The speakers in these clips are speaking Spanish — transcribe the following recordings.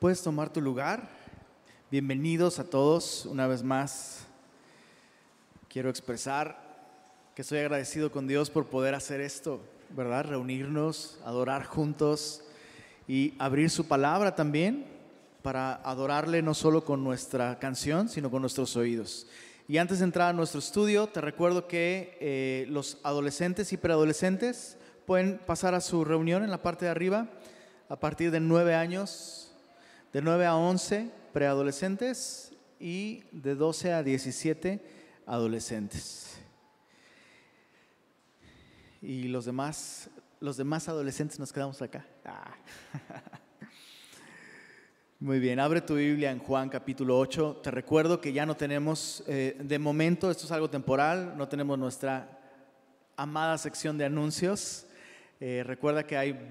Puedes tomar tu lugar. Bienvenidos a todos una vez más. Quiero expresar que estoy agradecido con Dios por poder hacer esto, ¿verdad? Reunirnos, adorar juntos y abrir su palabra también para adorarle no solo con nuestra canción, sino con nuestros oídos. Y antes de entrar a nuestro estudio, te recuerdo que eh, los adolescentes y preadolescentes pueden pasar a su reunión en la parte de arriba a partir de nueve años de 9 a 11 preadolescentes y de 12 a 17 adolescentes. Y los demás, los demás adolescentes nos quedamos acá. Ah. Muy bien, abre tu Biblia en Juan capítulo 8. Te recuerdo que ya no tenemos, eh, de momento, esto es algo temporal, no tenemos nuestra amada sección de anuncios. Eh, recuerda que hay,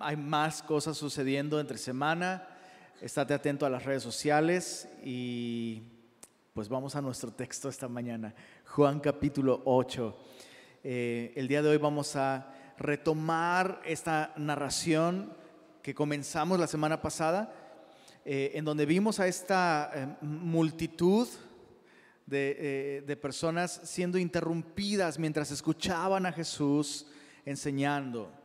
hay más cosas sucediendo entre semana estate atento a las redes sociales y pues vamos a nuestro texto esta mañana, Juan capítulo 8. Eh, el día de hoy vamos a retomar esta narración que comenzamos la semana pasada, eh, en donde vimos a esta eh, multitud de, de personas siendo interrumpidas mientras escuchaban a Jesús enseñando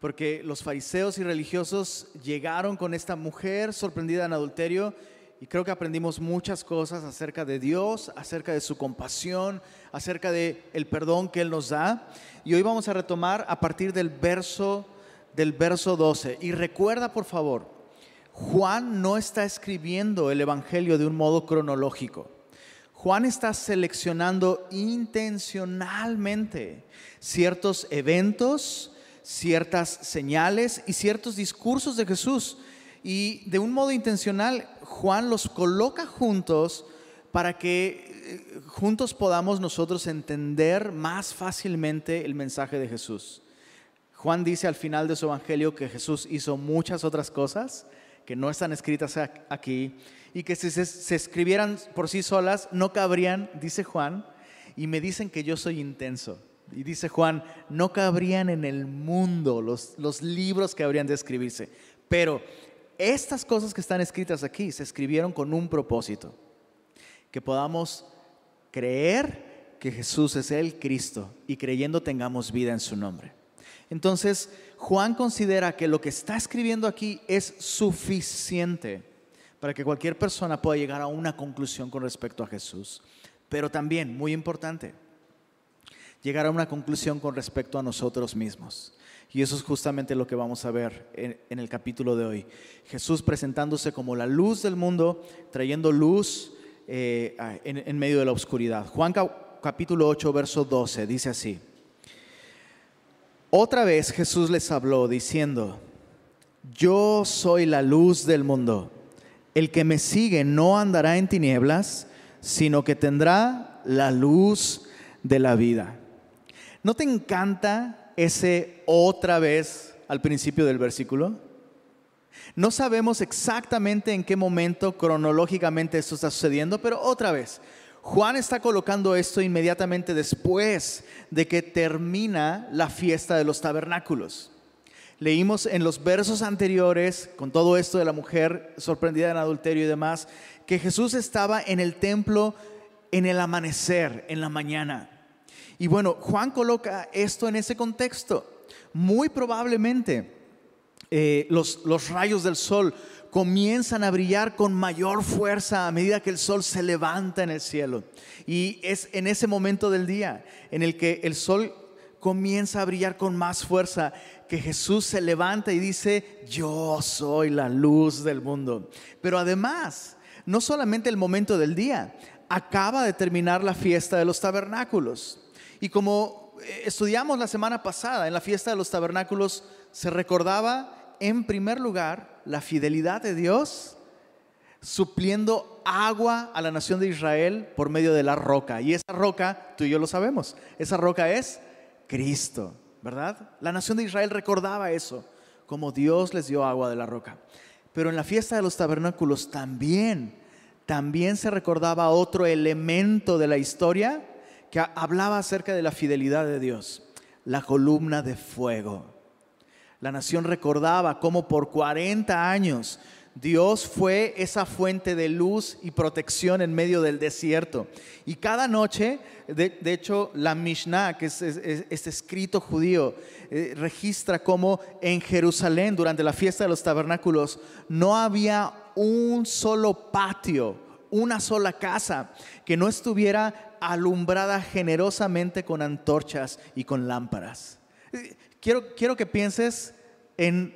porque los fariseos y religiosos llegaron con esta mujer sorprendida en adulterio y creo que aprendimos muchas cosas acerca de Dios, acerca de su compasión, acerca de el perdón que él nos da. Y hoy vamos a retomar a partir del verso del verso 12. Y recuerda, por favor, Juan no está escribiendo el evangelio de un modo cronológico. Juan está seleccionando intencionalmente ciertos eventos, ciertas señales y ciertos discursos de Jesús. Y de un modo intencional, Juan los coloca juntos para que eh, juntos podamos nosotros entender más fácilmente el mensaje de Jesús. Juan dice al final de su evangelio que Jesús hizo muchas otras cosas que no están escritas aquí y que si se, se escribieran por sí solas no cabrían, dice Juan, y me dicen que yo soy intenso. Y dice Juan, no cabrían en el mundo los, los libros que habrían de escribirse. Pero estas cosas que están escritas aquí se escribieron con un propósito. Que podamos creer que Jesús es el Cristo y creyendo tengamos vida en su nombre. Entonces, Juan considera que lo que está escribiendo aquí es suficiente para que cualquier persona pueda llegar a una conclusión con respecto a Jesús. Pero también, muy importante, llegar a una conclusión con respecto a nosotros mismos. Y eso es justamente lo que vamos a ver en, el capítulo de hoy. Jesús presentándose como la luz del mundo, trayendo luz eh, en, en, medio de la oscuridad. Juan capítulo 8, verso 12, dice así. Otra vez Jesús les habló diciendo, yo soy la luz del mundo. El que me sigue no andará en tinieblas, sino que tendrá la luz de la vida. ¿No te encanta ese otra vez al principio del versículo? No sabemos exactamente en qué momento cronológicamente esto está sucediendo, pero otra vez, Juan está colocando esto inmediatamente después de que termina la fiesta de los tabernáculos. Leímos en los versos anteriores, con todo esto de la mujer sorprendida en adulterio y demás, que Jesús estaba en el templo en el amanecer, en la mañana. Y bueno, Juan coloca esto en ese contexto. Muy probablemente eh, los, los rayos del sol comienzan a brillar con mayor fuerza a medida que el sol se levanta en el cielo. Y es en ese momento del día en el que el sol comienza a brillar con más fuerza que Jesús se levanta y dice, yo soy la luz del mundo. Pero además, no solamente el momento del día, acaba de terminar la fiesta de los tabernáculos. Y como eh, estudiamos la semana pasada en la fiesta de los tabernáculos, se recordaba en primer lugar la fidelidad de Dios supliendo agua a la nación de Israel por medio de la roca. Y esa roca, tú y yo lo sabemos, esa roca es Cristo, ¿verdad? La nación de Israel recordaba eso, como Dios les dio agua de la roca. Pero en la fiesta de los tabernáculos también, también se recordaba otro elemento de la historia que hablaba acerca de la fidelidad de Dios, la columna de fuego. La nación recordaba cómo por 40 años Dios fue esa fuente de luz y protección en medio del desierto. Y cada noche, de, hecho, la Mishnah, que es, este escrito judío, eh, registra cómo en Jerusalén, durante la fiesta de los tabernáculos, no había un solo patio, una sola casa que no estuviera alumbrada generosamente con antorchas y con lámparas. Quiero, quiero que pienses en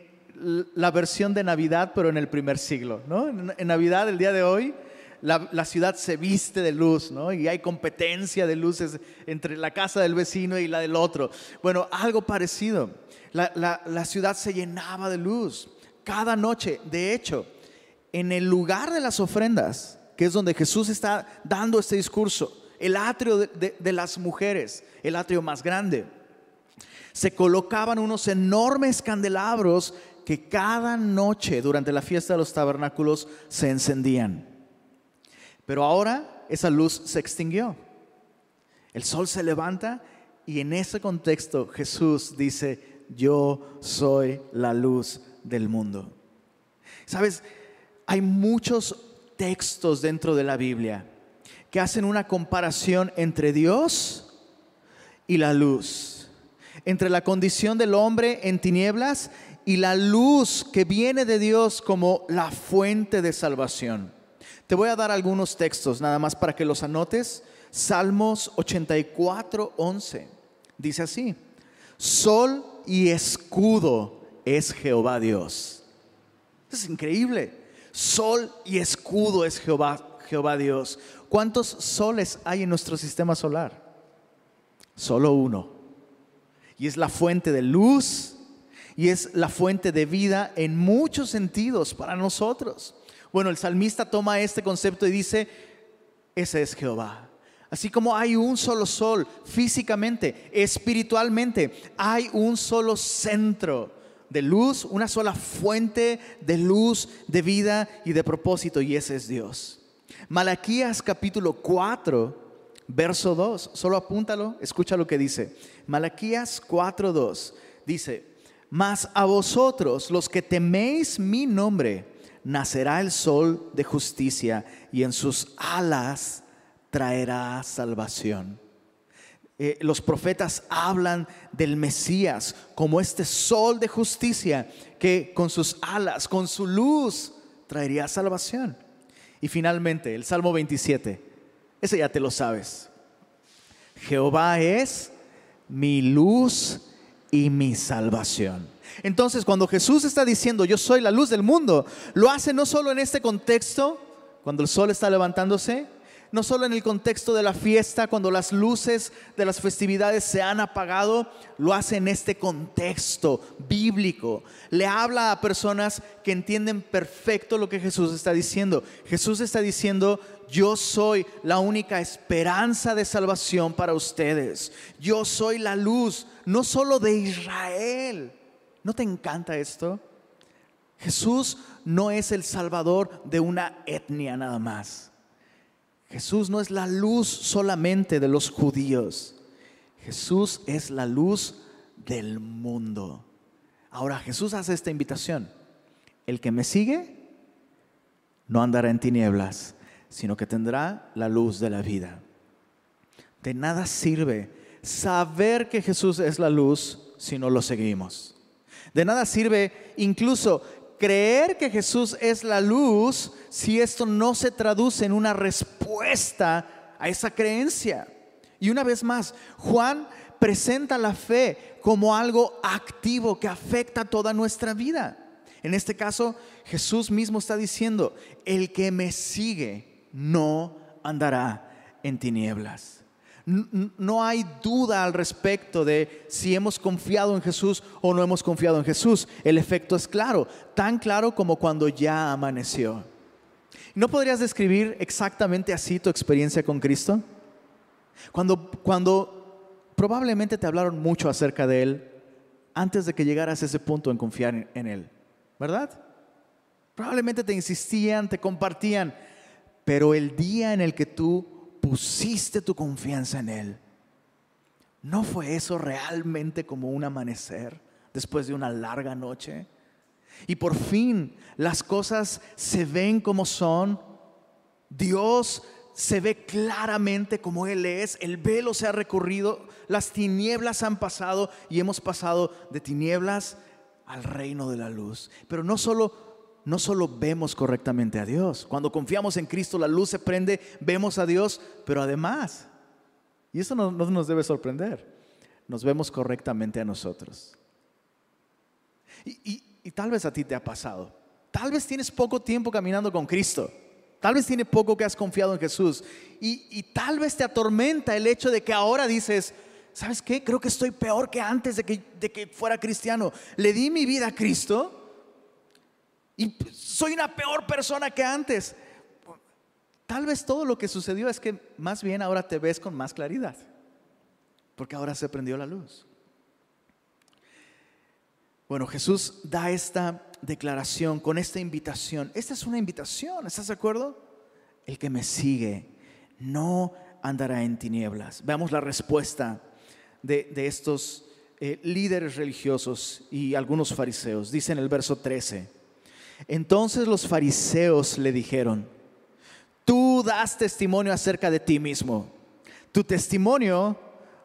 la versión de Navidad, pero en el primer siglo. ¿no? En, Navidad, el día de hoy, la, ciudad se viste de luz, ¿no? Y hay competencia de luces entre la casa del vecino y la del otro. Bueno, algo parecido. La, la ciudad se llenaba de luz cada noche. De hecho, en el lugar de las ofrendas, que es donde Jesús está dando este discurso, el atrio de, las mujeres, el atrio más grande, se colocaban unos enormes candelabros que cada noche durante la fiesta de los tabernáculos se encendían. Pero ahora esa luz se extinguió. El sol se levanta y en ese contexto Jesús dice, yo soy la luz del mundo. Sabes, hay muchos textos dentro de la Biblia que hacen una comparación entre Dios y la luz, entre la condición del hombre en tinieblas y la luz que viene de Dios como la fuente de salvación. Te voy a dar algunos textos nada más para que los anotes. Salmos 84, 11. Dice así, sol y escudo es Jehová Dios. Es increíble. Sol y escudo es Jehová, Jehová Dios. ¿Cuántos soles hay en nuestro sistema solar? Solo uno. Y es la fuente de luz y es la fuente de vida en muchos sentidos para nosotros. Bueno, el salmista toma este concepto y dice, ese es Jehová. Así como hay un solo sol físicamente, espiritualmente, hay un solo centro de luz, una sola fuente de luz, de vida y de propósito, y ese es Dios. Malaquías capítulo 4, verso 2, solo apúntalo, escucha lo que dice. Malaquías 4, 2 dice, mas a vosotros, los que teméis mi nombre, nacerá el sol de justicia y en sus alas traerá salvación. Eh, los profetas hablan del Mesías como este sol de justicia que con sus alas, con su luz, traería salvación. Y finalmente, el Salmo 27, ese ya te lo sabes. Jehová es mi luz y mi salvación. Entonces, cuando Jesús está diciendo, yo soy la luz del mundo, lo hace no solo en este contexto, cuando el sol está levantándose, no solo en el contexto de la fiesta, cuando las luces de las festividades se han apagado, lo hace en este contexto bíblico. Le habla a personas que entienden perfecto lo que Jesús está diciendo. Jesús está diciendo, yo soy la única esperanza de salvación para ustedes. Yo soy la luz, no solo de Israel. ¿No te encanta esto? Jesús no es el salvador de una etnia nada más. Jesús no es la luz solamente de los judíos. Jesús es la luz del mundo. Ahora Jesús hace esta invitación. El que me sigue no andará en tinieblas, sino que tendrá la luz de la vida. De nada sirve saber que Jesús es la luz si no lo seguimos. De nada sirve incluso creer que Jesús es la luz si esto no se traduce en una respuesta a esa creencia. Y una vez más, Juan presenta la fe como algo activo que afecta toda nuestra vida. En este caso, Jesús mismo está diciendo, el que me sigue no andará en tinieblas. No hay duda al respecto de si hemos confiado en Jesús o no hemos confiado en Jesús. El efecto es claro, tan claro como cuando ya amaneció. ¿No podrías describir exactamente así tu experiencia con Cristo? Cuando, cuando probablemente te hablaron mucho acerca de Él antes de que llegaras a ese punto en confiar en Él, ¿verdad? Probablemente te insistían, te compartían, pero el día en el que tú pusiste tu confianza en Él, ¿no fue eso realmente como un amanecer después de una larga noche? Y por fin las cosas se ven como son. Dios se ve claramente como Él es. El velo se ha recorrido. Las tinieblas han pasado y hemos pasado de tinieblas al reino de la luz. Pero no solo no solo vemos correctamente a Dios. Cuando confiamos en Cristo, la luz se prende, vemos a Dios, pero además, y eso no, nos debe sorprender, nos vemos correctamente a nosotros. Y, tal vez a ti te ha pasado. Tal vez tienes poco tiempo caminando con Cristo. Tal vez tiene poco que has confiado en Jesús. Y, tal vez te atormenta el hecho de que ahora dices, ¿sabes qué? Creo que estoy peor que antes de que, de que fuera cristiano. Le di mi vida a Cristo y soy una peor persona que antes. Tal vez todo lo que sucedió es que más bien ahora te ves con más claridad, porque ahora se prendió la luz. Bueno, Jesús da esta declaración con esta invitación. Esta es una invitación, ¿estás de acuerdo? El que me sigue no andará en tinieblas. Veamos la respuesta de, estos eh, líderes religiosos y algunos fariseos. Dice en el verso 13. Entonces los fariseos le dijeron, tú das testimonio acerca de ti mismo, tu testimonio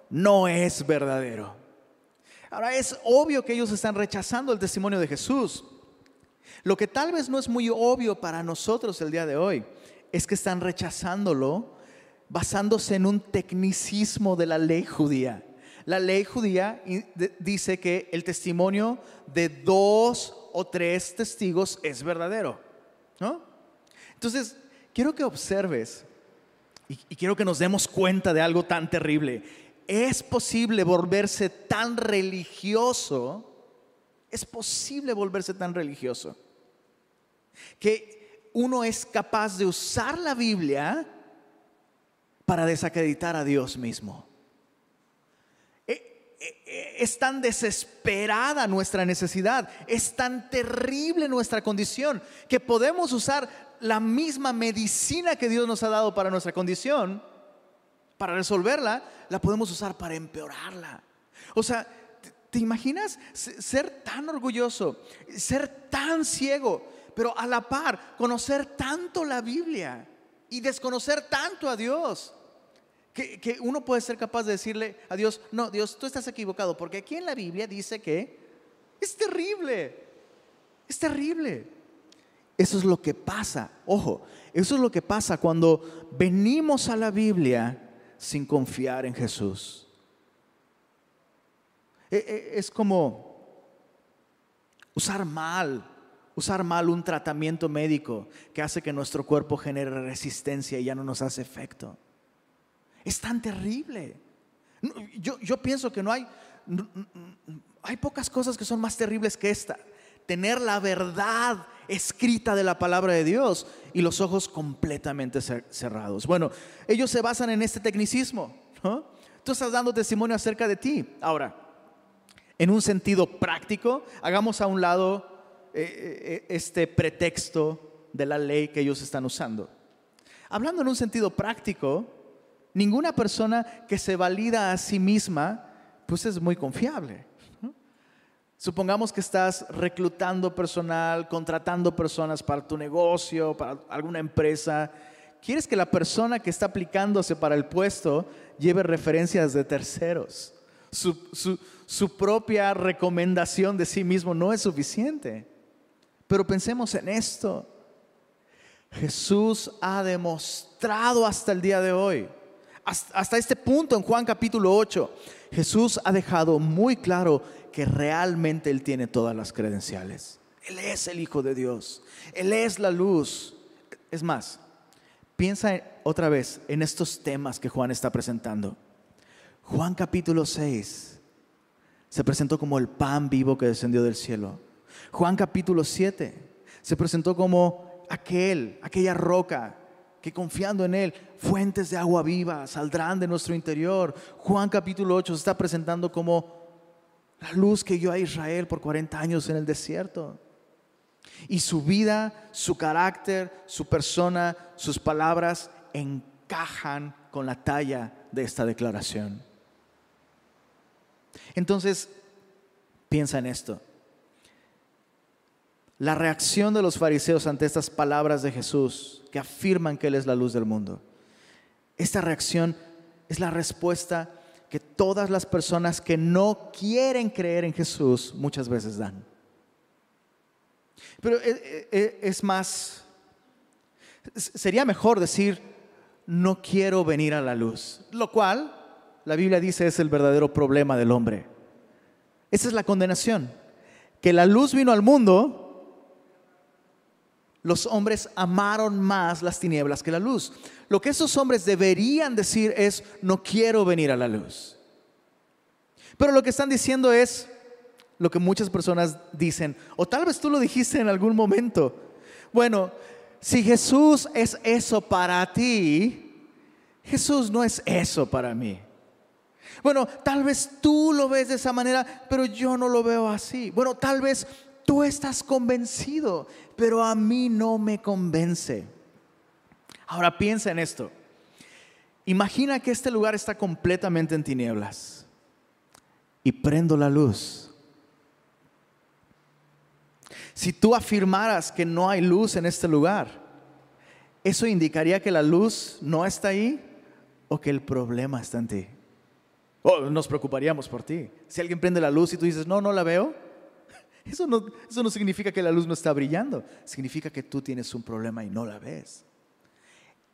no es verdadero. Ahora es obvio que ellos están rechazando el testimonio de Jesús. Lo que tal vez no es muy obvio para nosotros el día de hoy es que están rechazándolo basándose en un tecnicismo de la ley judía. La ley judía dice que el testimonio de dos o tres testigos es verdadero. ¿no? Entonces, quiero que observes y, y quiero que nos demos cuenta de algo tan terrible. Es posible volverse tan religioso, es posible volverse tan religioso, que uno es capaz de usar la Biblia para desacreditar a Dios mismo es tan desesperada nuestra necesidad, es tan terrible nuestra condición, que podemos usar la misma medicina que Dios nos ha dado para nuestra condición, para resolverla, la podemos usar para empeorarla. O sea, ¿te imaginas ser tan orgulloso, ser tan ciego, pero a la par conocer tanto la Biblia y desconocer tanto a Dios? Que, uno puede ser capaz de decirle a Dios, no, Dios, tú estás equivocado, porque aquí en la Biblia dice que es terrible, es terrible. Eso es lo que pasa, ojo, eso es lo que pasa cuando venimos a la Biblia sin confiar en Jesús. E, e, es como usar mal, usar mal un tratamiento médico que hace que nuestro cuerpo genere resistencia y ya no nos hace efecto. Es tan terrible. Yo, pienso que no hay, hay pocas cosas que son más terribles que esta. Tener la verdad escrita de la palabra de Dios y los ojos completamente cerrados. Bueno, ellos se basan en este tecnicismo. Tú estás dando testimonio acerca de ti. Ahora, en un sentido práctico, hagamos a un lado eh, eh, eh, este pretexto de la ley que ellos están usando. Hablando en un sentido práctico, Ninguna persona que se valida a sí misma, pues es muy confiable. Supongamos que estás reclutando personal, contratando personas para tu negocio, para alguna empresa. Quieres que la persona que está aplicándose para el puesto lleve referencias de terceros. Su, su propia recomendación de sí mismo no es suficiente. Pero pensemos en esto. Jesús ha demostrado hasta el día de hoy hasta este punto en Juan capítulo 8, Jesús ha dejado muy claro que realmente Él tiene todas las credenciales. Él es el Hijo de Dios. Él es la luz. Es más, piensa otra vez en estos temas que Juan está presentando. Juan capítulo 6 se presentó como el pan vivo que descendió del cielo. Juan capítulo 7 se presentó como aquel, aquella roca que confiando en Él, fuentes de agua viva saldrán de nuestro interior. Juan capítulo 8 se está presentando como la luz que guió a Israel por 40 años en el desierto. Y su vida, su carácter, su persona, sus palabras encajan con la talla de esta declaración. Entonces, piensa en esto. La reacción de los fariseos ante estas palabras de Jesús que afirman que Él es la luz del mundo. Esta reacción es la respuesta que todas las personas que no quieren creer en Jesús muchas veces dan. Pero eh, eh, eh, es más, sería mejor decir, no quiero venir a la luz, lo cual la Biblia dice es el verdadero problema del hombre. Esa es la condenación, que la luz vino al mundo, los hombres amaron más las tinieblas que la luz. Lo que esos hombres deberían decir es, no quiero venir a la luz. Pero lo que están diciendo es lo que muchas personas dicen, o tal vez tú lo dijiste en algún momento. Bueno, si Jesús es eso para ti, Jesús no es eso para mí. Bueno, tal vez tú lo ves de esa manera, pero yo no lo veo así. Bueno, tal vez tú estás convencido, pero a mí no me convence. Ahora piensa en esto. Imagina que este lugar está completamente en tinieblas y prendo la luz. Si tú afirmaras que no hay luz en este lugar, ¿eso indicaría que la luz no está ahí o que el problema está en ti? O nos preocuparíamos por ti. Si alguien prende la luz y tú dices, no, no la veo, eso no, eso no significa que la luz no está brillando, significa que tú tienes un problema y no la ves.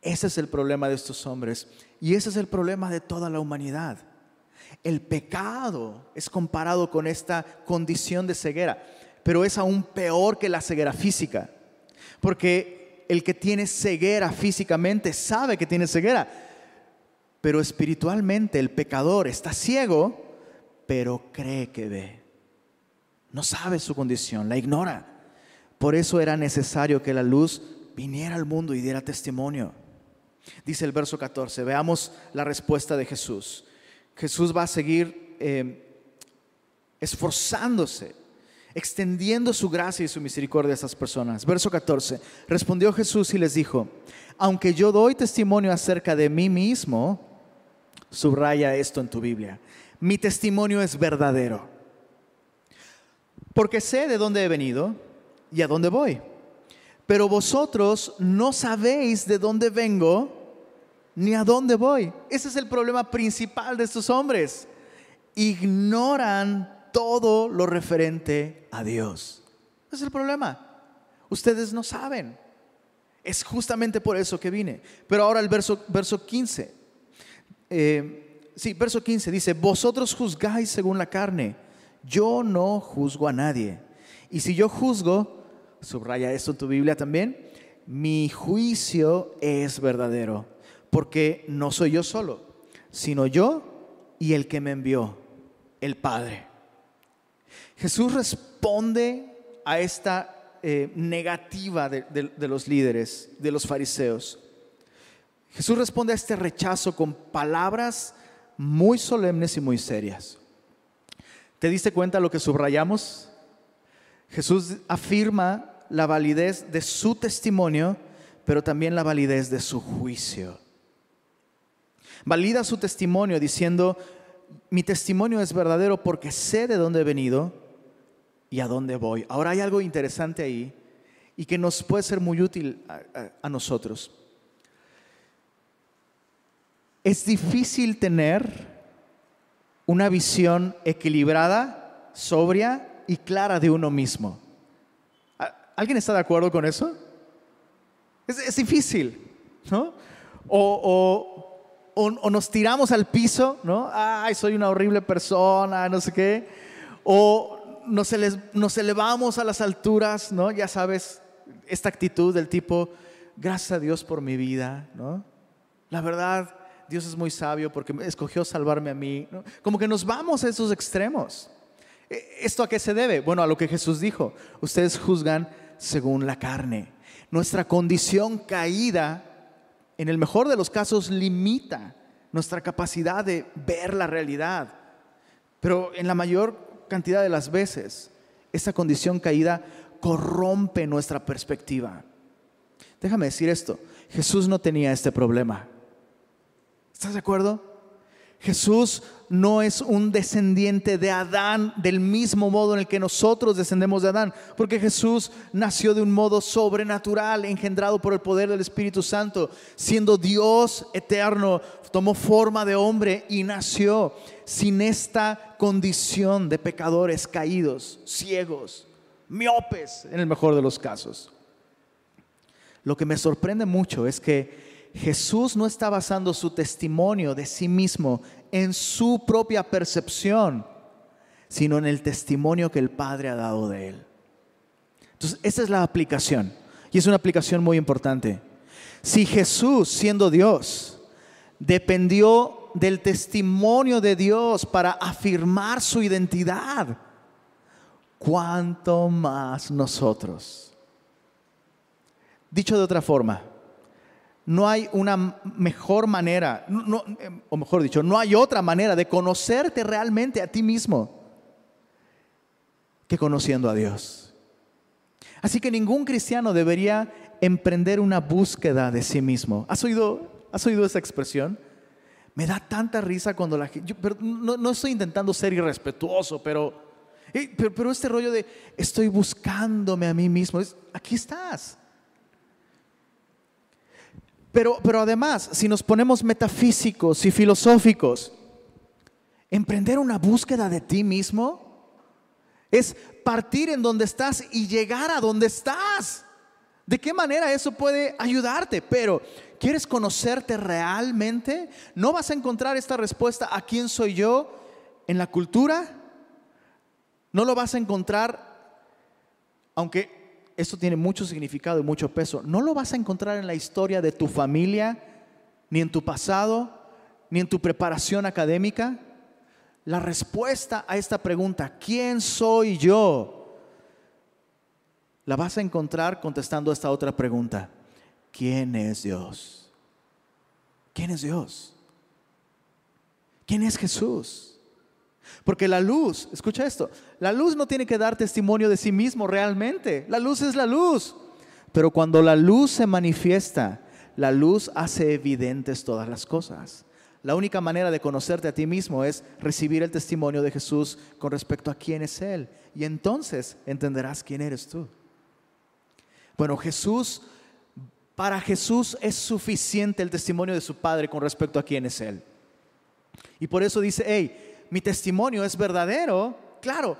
Ese es el problema de estos hombres y ese es el problema de toda la humanidad. El pecado es comparado con esta condición de ceguera, pero es aún peor que la ceguera física, porque el que tiene ceguera físicamente sabe que tiene ceguera, pero espiritualmente el pecador está ciego, pero cree que ve. No sabe su condición, la ignora. Por eso era necesario que la luz viniera al mundo y diera testimonio. Dice el verso 14, veamos la respuesta de Jesús. Jesús va a seguir eh, esforzándose, extendiendo su gracia y su misericordia a estas personas. Verso 14, respondió Jesús y les dijo, aunque yo doy testimonio acerca de mí mismo, subraya esto en tu Biblia, mi testimonio es verdadero porque sé de dónde he venido y a dónde voy. Pero vosotros no sabéis de dónde vengo ni a dónde voy. Ese es el problema principal de estos hombres. Ignoran todo lo referente a Dios. Ese es el problema. Ustedes no saben. Es justamente por eso que vine. Pero ahora el verso, verso 15. Eh, sí, verso 15 dice, vosotros juzgáis según la carne yo no juzgo a nadie. Y si yo juzgo, subraya esto en tu Biblia también, mi juicio es verdadero, porque no soy yo solo, sino yo y el que me envió, el Padre. Jesús responde a esta eh, negativa de los líderes, de los fariseos. Jesús responde a este rechazo con palabras muy solemnes y muy serias. ¿Te diste cuenta lo que subrayamos? Jesús afirma la validez de su testimonio, pero también la validez de su juicio. Valida su testimonio diciendo, mi testimonio es verdadero porque sé de dónde he venido y a dónde voy. Ahora hay algo interesante ahí y que nos puede ser muy útil a, a nosotros. Es difícil tener una visión equilibrada, sobria y clara de uno mismo. ¿Alguien está de acuerdo con eso? Es, difícil, ¿no? O, nos tiramos al piso, ¿no? Ay, soy una horrible persona, no sé qué. O nos, nos elevamos a las alturas, ¿no? Ya sabes, esta actitud del tipo, gracias a Dios por mi vida, ¿no? La verdad, Dios es muy sabio porque escogió salvarme a mí. Como que nos vamos a esos extremos. E, ¿Esto a qué se debe? Bueno, a lo que Jesús dijo. Ustedes juzgan según la carne. Nuestra condición caída, en el mejor de los casos, limita nuestra capacidad de ver la realidad. Pero en la mayor cantidad de las veces, esa condición caída corrompe nuestra perspectiva. Déjame decir esto, Jesús no tenía este problema. ¿Estás de acuerdo? Jesús no es un descendiente de Adán del mismo modo en el que nosotros descendemos de Adán, porque Jesús nació de un modo sobrenatural, engendrado por el poder del Espíritu Santo, siendo Dios eterno, tomó forma de hombre y nació sin esta condición de pecadores caídos, ciegos, miopes, en el mejor de los casos. Lo que me sorprende mucho es que Jesús no está basando su testimonio de sí mismo en su propia percepción, sino en el testimonio que el Padre ha dado de él. Entonces, esa es la aplicación. Y es una aplicación muy importante. Si Jesús, siendo Dios, dependió del testimonio de Dios para afirmar su identidad, ¿cuánto más nosotros? Dicho de otra forma, no hay una mejor manera, eh, o mejor dicho, no hay otra manera de conocerte realmente a ti mismo que conociendo a Dios. Así que ningún cristiano debería emprender una búsqueda de sí mismo. ¿Has oído, has oído esa expresión? Me da tanta risa cuando la gente... no, estoy intentando ser irrespetuoso, pero, pero, pero, este rollo de estoy buscándome a mí mismo, es, aquí estás. Pero, además, si nos ponemos metafísicos y filosóficos, emprender una búsqueda de ti mismo es partir en donde estás y llegar a donde estás. ¿De qué manera eso puede ayudarte? Pero, ¿quieres conocerte realmente? No vas a encontrar esta respuesta a quién soy yo en la cultura. No lo vas a encontrar, aunque esto tiene mucho significado y mucho peso. No lo vas a encontrar en la historia de tu familia, ni en tu pasado, ni en tu preparación académica. La respuesta a esta pregunta, ¿quién soy yo? La vas a encontrar contestando esta otra pregunta. ¿Quién es Dios? ¿Quién es Dios? ¿Quién es Jesús? Porque la luz, escucha esto, la luz no tiene que dar testimonio de sí mismo realmente. La luz es la luz. Pero cuando la luz se manifiesta, la luz hace evidentes todas las cosas. La única manera de conocerte a ti mismo es recibir el testimonio de Jesús con respecto a quién es Él. Y entonces entenderás quién eres tú. Bueno, Jesús, para Jesús es suficiente el testimonio de su Padre con respecto a quién es Él. Y por eso dice, hey, mi testimonio es verdadero, claro,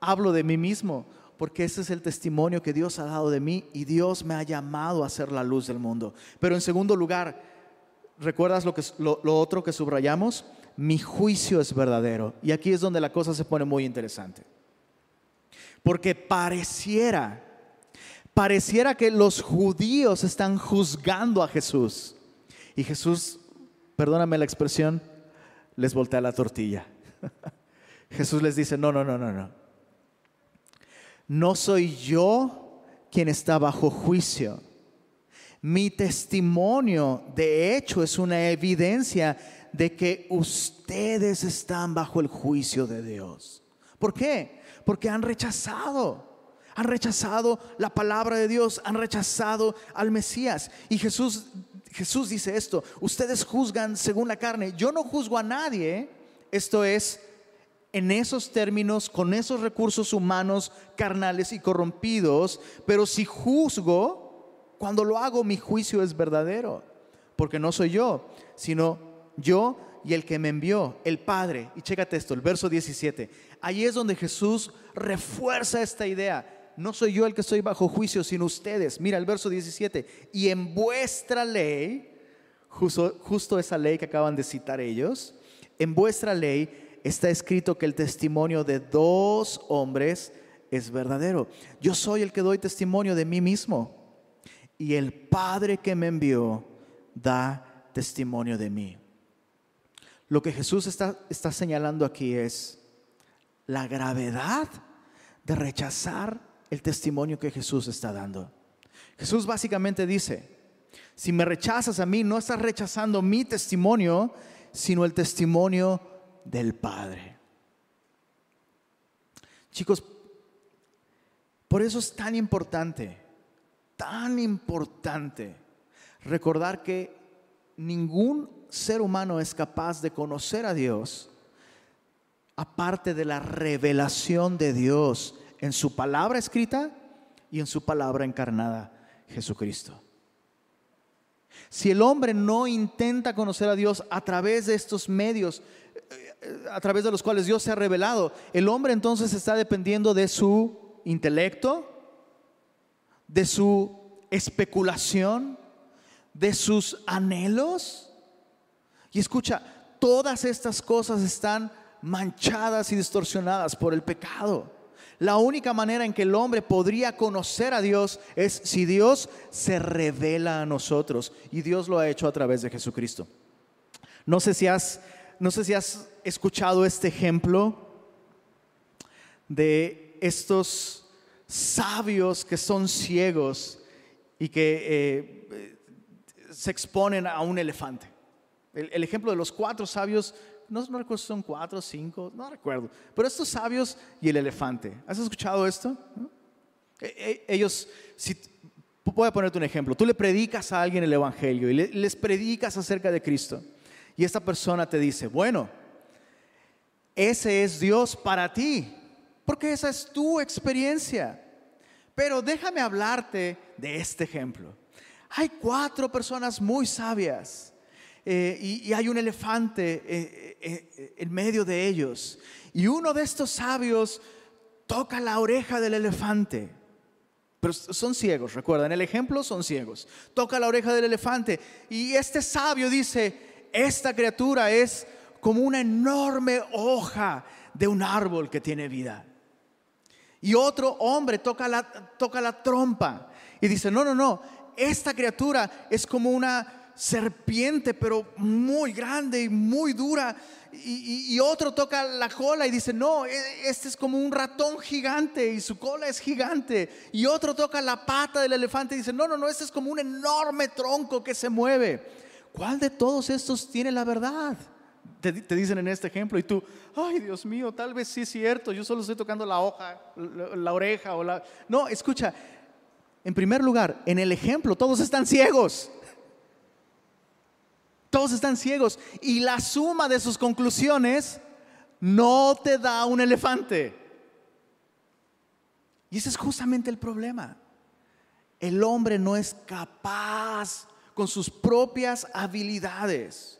hablo de mí mismo, porque ese es el testimonio que Dios ha dado de mí y Dios me ha llamado a ser la luz del mundo. Pero en segundo lugar, ¿recuerdas lo, que, lo, otro que subrayamos? Mi juicio es verdadero. Y aquí es donde la cosa se pone muy interesante. Porque pareciera, pareciera que los judíos están juzgando a Jesús. Y Jesús, perdóname la expresión, les voltea la tortilla. Jesús les dice, no, no, no, no, no. No soy yo quien está bajo juicio. Mi testimonio, de hecho, es una evidencia de que ustedes están bajo el juicio de Dios. ¿Por qué? Porque han rechazado. Han rechazado la palabra de Dios, han rechazado al Mesías. Y Jesús Jesús dice esto, ustedes juzgan según la carne, yo no juzgo a nadie, esto es, en esos términos, con esos recursos humanos carnales y corrompidos, pero si juzgo, cuando lo hago mi juicio es verdadero, porque no soy yo, sino yo y el que me envió, el Padre. Y chécate esto, el verso 17. Ahí es donde Jesús refuerza esta idea no soy yo el que estoy bajo juicio, sino ustedes. Mira el verso 17. Y en vuestra ley, justo, esa ley que acaban de citar ellos, en vuestra ley está escrito que el testimonio de dos hombres es verdadero. Yo soy el que doy testimonio de mí mismo. Y el Padre que me envió da testimonio de mí. Lo que Jesús está señalando aquí es la gravedad de rechazar el testimonio que Jesús está dando. Jesús básicamente dice, si me rechazas a mí, no estás rechazando mi testimonio, sino el testimonio del Padre. Chicos, por eso es tan importante, tan importante recordar que ningún ser humano es capaz de conocer a Dios aparte de la revelación de Dios en su palabra escrita y en su palabra encarnada, Jesucristo. Si el hombre no intenta conocer a Dios a través de estos medios, eh, a través de los cuales Dios se ha revelado, el hombre entonces está dependiendo de su intelecto, de su especulación, de sus anhelos. Y escucha, todas estas cosas están manchadas y distorsionadas por el pecado. La única manera en que el hombre podría conocer a Dios es si Dios se revela a nosotros. Y Dios lo ha hecho a través de Jesucristo. No sé si has, no sé si has escuchado este ejemplo de estos sabios que son ciegos y que eh, se exponen a un elefante. El, ejemplo de los cuatro sabios, no, no recuerdo si son cuatro o cinco, no recuerdo, pero estos sabios y el elefante. ¿Has escuchado esto? E, e, ellos, si, voy a ponerte un ejemplo, tú le predicas a alguien el Evangelio y les predicas acerca de Cristo y esta persona te dice, bueno, ese es Dios para ti, porque esa es tu experiencia. Pero déjame hablarte de este ejemplo. Hay cuatro personas muy sabias eh, y, hay un elefante eh, eh, en medio de ellos. Y uno de estos sabios toca la oreja del elefante. Pero son ciegos, recuerdan, el ejemplo son ciegos. Toca la oreja del elefante y este sabio dice, esta criatura es como una enorme hoja de un árbol que tiene vida. Y otro hombre toca la, toca la trompa y dice, no, no, no, esta criatura es como una serpiente, pero muy grande y muy dura. Y, otro toca la cola y dice, no, e, este es como un ratón gigante y su cola es gigante. Y otro toca la pata del elefante y dice, no, no, no, este es como un enorme tronco que se mueve. ¿Cuál de todos estos tiene la verdad? te, dicen en este ejemplo y tú, ay Dios mío, tal vez sí es cierto, yo solo estoy tocando la hoja, la, oreja o la... No, escucha, en primer lugar, en el ejemplo todos están ciegos. Todos están ciegos y la suma de sus conclusiones no te da un elefante. Y ese es justamente el problema. El hombre no es capaz con sus propias habilidades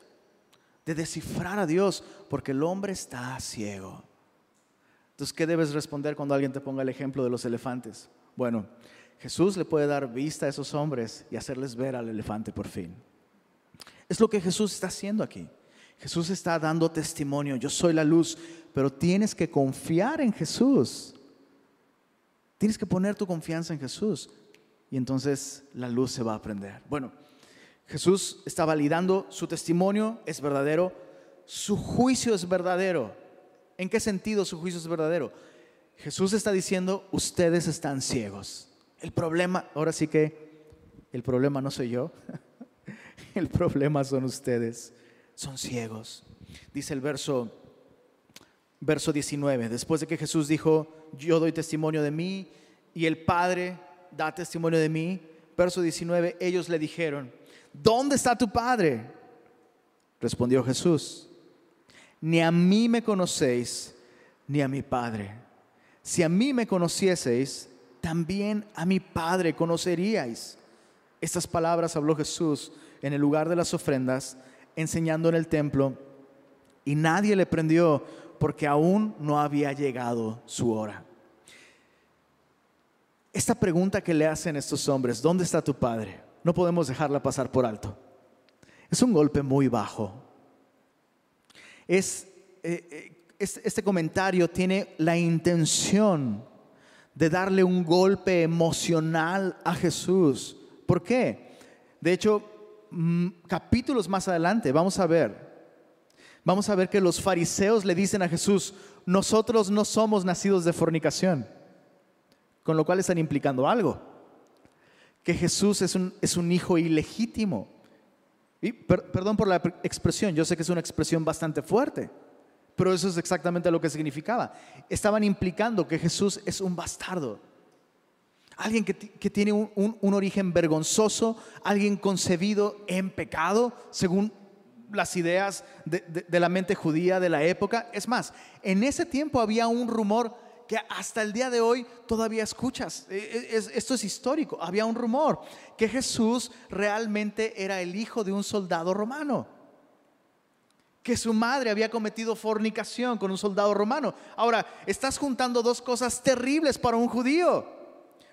de descifrar a Dios, porque el hombre está ciego. Entonces, ¿qué debes responder cuando alguien te ponga el ejemplo de los elefantes? Bueno, Jesús le puede dar vista a esos hombres y hacerles ver al elefante por fin. Es lo que Jesús está haciendo aquí. Jesús está dando testimonio, yo soy la luz, pero tienes que confiar en Jesús. Tienes que poner tu confianza en Jesús y entonces la luz se va a prender. Bueno, Jesús está validando su testimonio, es verdadero, su juicio es verdadero. ¿En qué sentido su juicio es verdadero? Jesús está diciendo, ustedes están ciegos. El problema, ahora sí que, el problema no soy yo, el problema son ustedes, son ciegos. Dice el verso, verso 19, después de que Jesús dijo, yo doy testimonio de mí y el Padre da testimonio de mí, verso 19, ellos le dijeron, ¿dónde está tu Padre? Respondió Jesús, ni a mí me conocéis, ni a mi Padre. Si a mí me conocieseis, también a mi Padre conoceríais. Estas palabras habló Jesús en el lugar de las ofrendas, enseñando en el templo, y nadie le prendió porque aún no había llegado su hora. Esta pregunta que le hacen estos hombres, ¿dónde está tu Padre? no podemos dejarla pasar por alto. Es un golpe muy bajo. Es, eh, eh, este comentario tiene la intención de darle un golpe emocional a Jesús. ¿Por qué? De hecho, capítulos más adelante vamos a ver, vamos a ver que los fariseos le dicen a Jesús, nosotros no somos nacidos de fornicación, con lo cual están implicando algo que Jesús es un, es un hijo ilegítimo. Y perdón por la expresión, yo sé que es una expresión bastante fuerte, pero eso es exactamente lo que significaba. Estaban implicando que Jesús es un bastardo. Alguien que, tiene un, origen vergonzoso, alguien concebido en pecado, según las ideas de, la mente judía de la época. Es más, en ese tiempo había un rumor que hasta el día de hoy todavía escuchas. E, e, esto es histórico. Había un rumor que Jesús realmente era el hijo de un soldado romano. Que su madre había cometido fornicación con un soldado romano. Ahora, estás juntando dos cosas terribles para un judío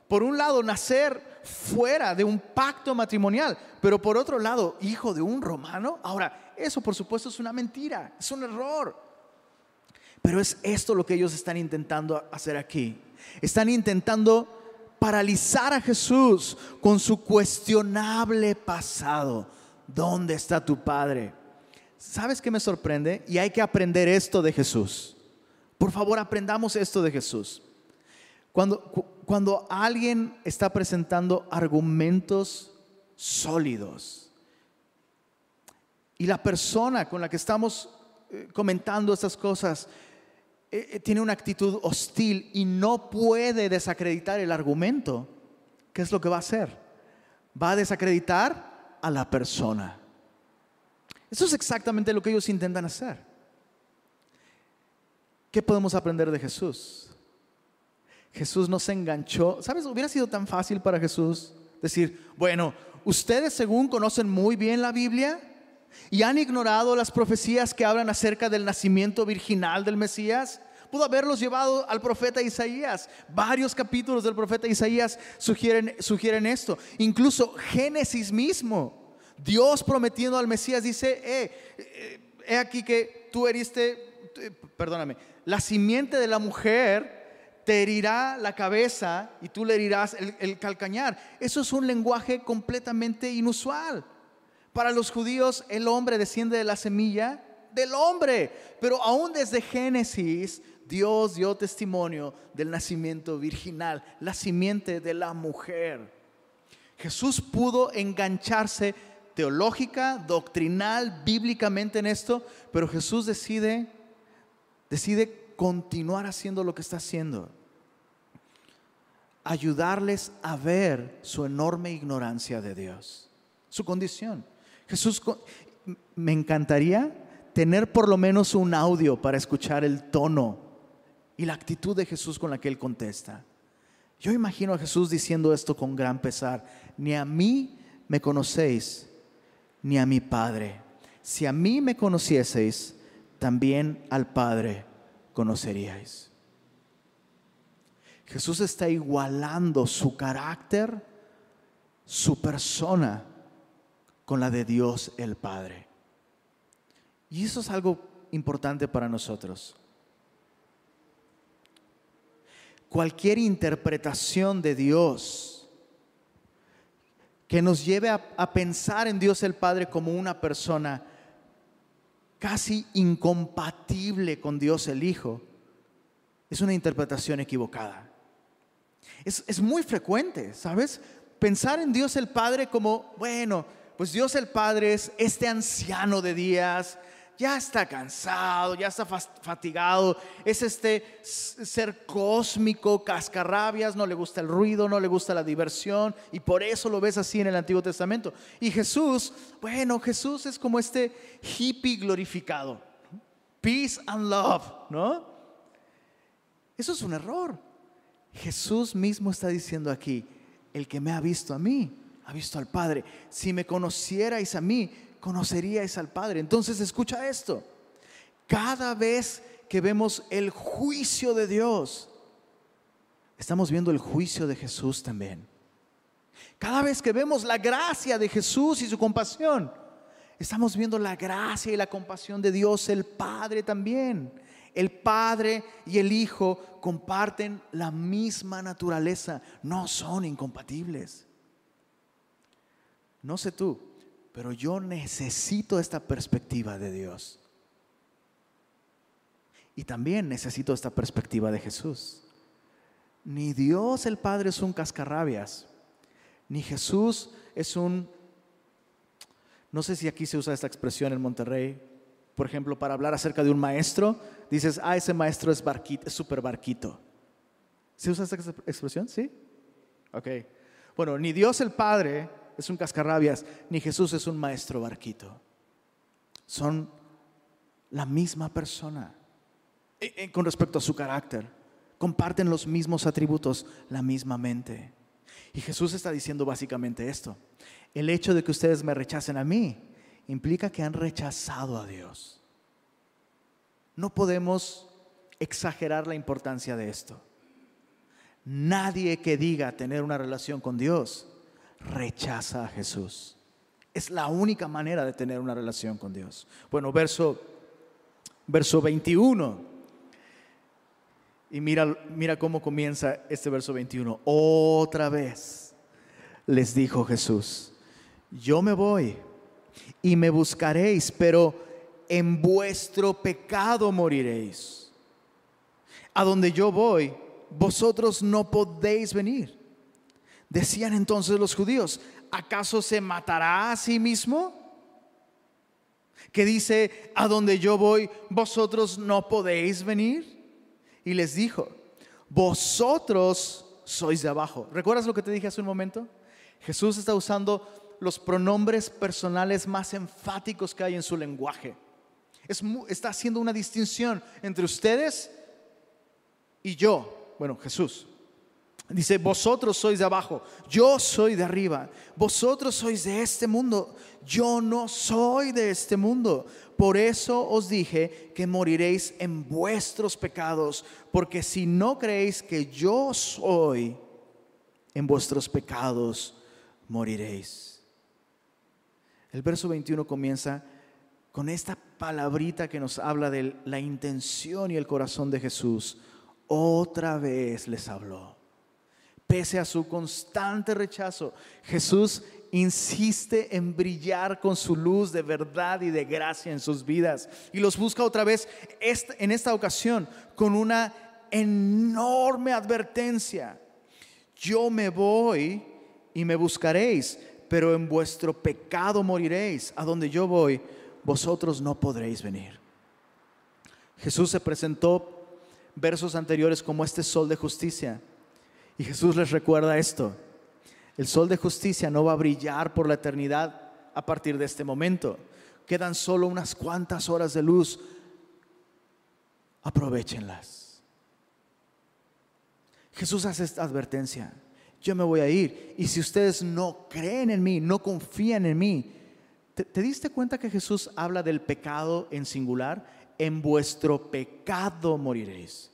por un lado, nacer fuera de un pacto matrimonial, pero por otro lado, hijo de un romano. Ahora, eso por supuesto es una mentira, es un error. Pero es esto lo que ellos están intentando hacer aquí. Están intentando paralizar a Jesús con su cuestionable pasado. ¿Dónde está tu padre? ¿Sabes qué me sorprende? Y hay que aprender esto de Jesús. Por favor, aprendamos esto de Jesús. Cuando, cuando alguien está presentando argumentos sólidos y la persona con la que estamos eh, comentando estas cosas eh, eh, tiene una actitud hostil y no puede desacreditar el argumento, ¿qué es lo que va a hacer? Va a desacreditar a la persona. Eso es exactamente lo que ellos intentan hacer. ¿Qué podemos aprender de Jesús? Jesús no se enganchó. ¿Sabes? Hubiera sido tan fácil para Jesús decir, bueno, ustedes según conocen muy bien la Biblia y han ignorado las profecías que hablan acerca del nacimiento virginal del Mesías. Pudo haberlos llevado al profeta Isaías. Varios capítulos del profeta Isaías sugieren, sugieren esto. Incluso Génesis mismo. Dios prometiendo al Mesías dice, eh, eh he aquí que tú heriste, eh, perdóname, la simiente de la mujer te herirá la cabeza y tú le herirás el, calcañar. Eso es un lenguaje completamente inusual. Para los judíos el hombre desciende de la semilla del hombre, pero aún desde Génesis Dios dio testimonio del nacimiento virginal, la simiente de la mujer. Jesús pudo engancharse teológica, doctrinal, bíblicamente en esto, pero Jesús decide decide continuar haciendo lo que está haciendo ayudarles a ver su enorme ignorancia de Dios, su condición. Jesús, me encantaría tener por lo menos un audio para escuchar el tono y la actitud de Jesús con la que él contesta. Yo imagino a Jesús diciendo esto con gran pesar, ni a mí me conocéis, ni a mi Padre. Si a mí me conocieseis, también al Padre conoceríais. Jesús está igualando su carácter, su persona, con la de Dios el Padre. Y eso es algo importante para nosotros. Cualquier interpretación de Dios que nos lleve a, pensar en Dios el Padre como una persona casi incompatible con Dios el Hijo, es una interpretación equivocada. Es, muy frecuente, ¿sabes? Pensar en Dios el Padre como, bueno, pues Dios el Padre es este anciano de días, ya está cansado, ya está fatigado, es este ser cósmico, cascarrabias, no le gusta el ruido, no le gusta la diversión, y por eso lo ves así en el Antiguo Testamento. Y Jesús, bueno, Jesús es como este hippie glorificado, peace and love, ¿no? Eso es un error. Jesús mismo está diciendo aquí, el que me ha visto a mí, ha visto al Padre. Si me conocierais a mí, conoceríais al Padre. Entonces escucha esto. Cada vez que vemos el juicio de Dios, estamos viendo el juicio de Jesús también. Cada vez que vemos la gracia de Jesús y su compasión, estamos viendo la gracia y la compasión de Dios el Padre también. El Padre y el Hijo comparten la misma naturaleza, no son incompatibles. No sé tú, pero yo necesito esta perspectiva de Dios. Y también necesito esta perspectiva de Jesús. Ni Dios el Padre es un cascarrabias, ni Jesús es un... No sé si aquí se usa esta expresión en Monterrey, por ejemplo, para hablar acerca de un maestro, dices, ah, ese maestro es barquito, es súper barquito. ¿Se usa esta expresión? ¿Sí? Ok. Bueno, ni Dios el Padre es un cascarrabias, ni Jesús es un maestro barquito. Son la misma persona eh, eh, con respecto a su carácter. Comparten los mismos atributos, la misma mente. Y Jesús está diciendo básicamente esto. El hecho de que ustedes me rechacen a mí implica que han rechazado a Dios. No podemos exagerar la importancia de esto. Nadie que diga tener una relación con Dios rechaza a Jesús. Es la única manera de tener una relación con Dios. Bueno, verso, verso 21. Y mira, mira cómo comienza este verso 21. Otra vez les dijo Jesús, yo me voy y me buscaréis, pero en vuestro pecado moriréis. A donde yo voy, vosotros no podéis venir. Decían entonces los judíos, ¿acaso se matará a sí mismo? Que dice, a donde yo voy, vosotros no podéis venir. Y les dijo, vosotros sois de abajo. ¿Recuerdas lo que te dije hace un momento? Jesús está usando los pronombres personales más enfáticos que hay en su lenguaje. está haciendo una distinción entre ustedes y yo. Bueno, Jesús. Dice, vosotros sois de abajo, yo soy de arriba, vosotros sois de este mundo, yo no soy de este mundo. Por eso os dije que moriréis en vuestros pecados, porque si no creéis que yo soy, en vuestros pecados moriréis. El verso 21 comienza con esta palabrita que nos habla de la intención y el corazón de Jesús. Otra vez les habló Pese a su constante rechazo, Jesús insiste en brillar con su luz de verdad y de gracia en sus vidas. Y los busca otra vez en esta ocasión con una enorme advertencia. Yo me voy y me buscaréis, pero en vuestro pecado moriréis. A donde yo voy, vosotros no podréis venir. Jesús se presentó versos anteriores como este sol de justicia y Jesús les recuerda esto. El sol de justicia no va a brillar por la eternidad a partir de este momento. Quedan solo unas cuantas horas de luz. Aprovechenlas. Jesús hace esta advertencia. Yo me voy a ir. Y si ustedes no creen en mí, no confían en mí, ¿te, te diste cuenta que Jesús habla del pecado en singular? En vuestro pecado moriréis.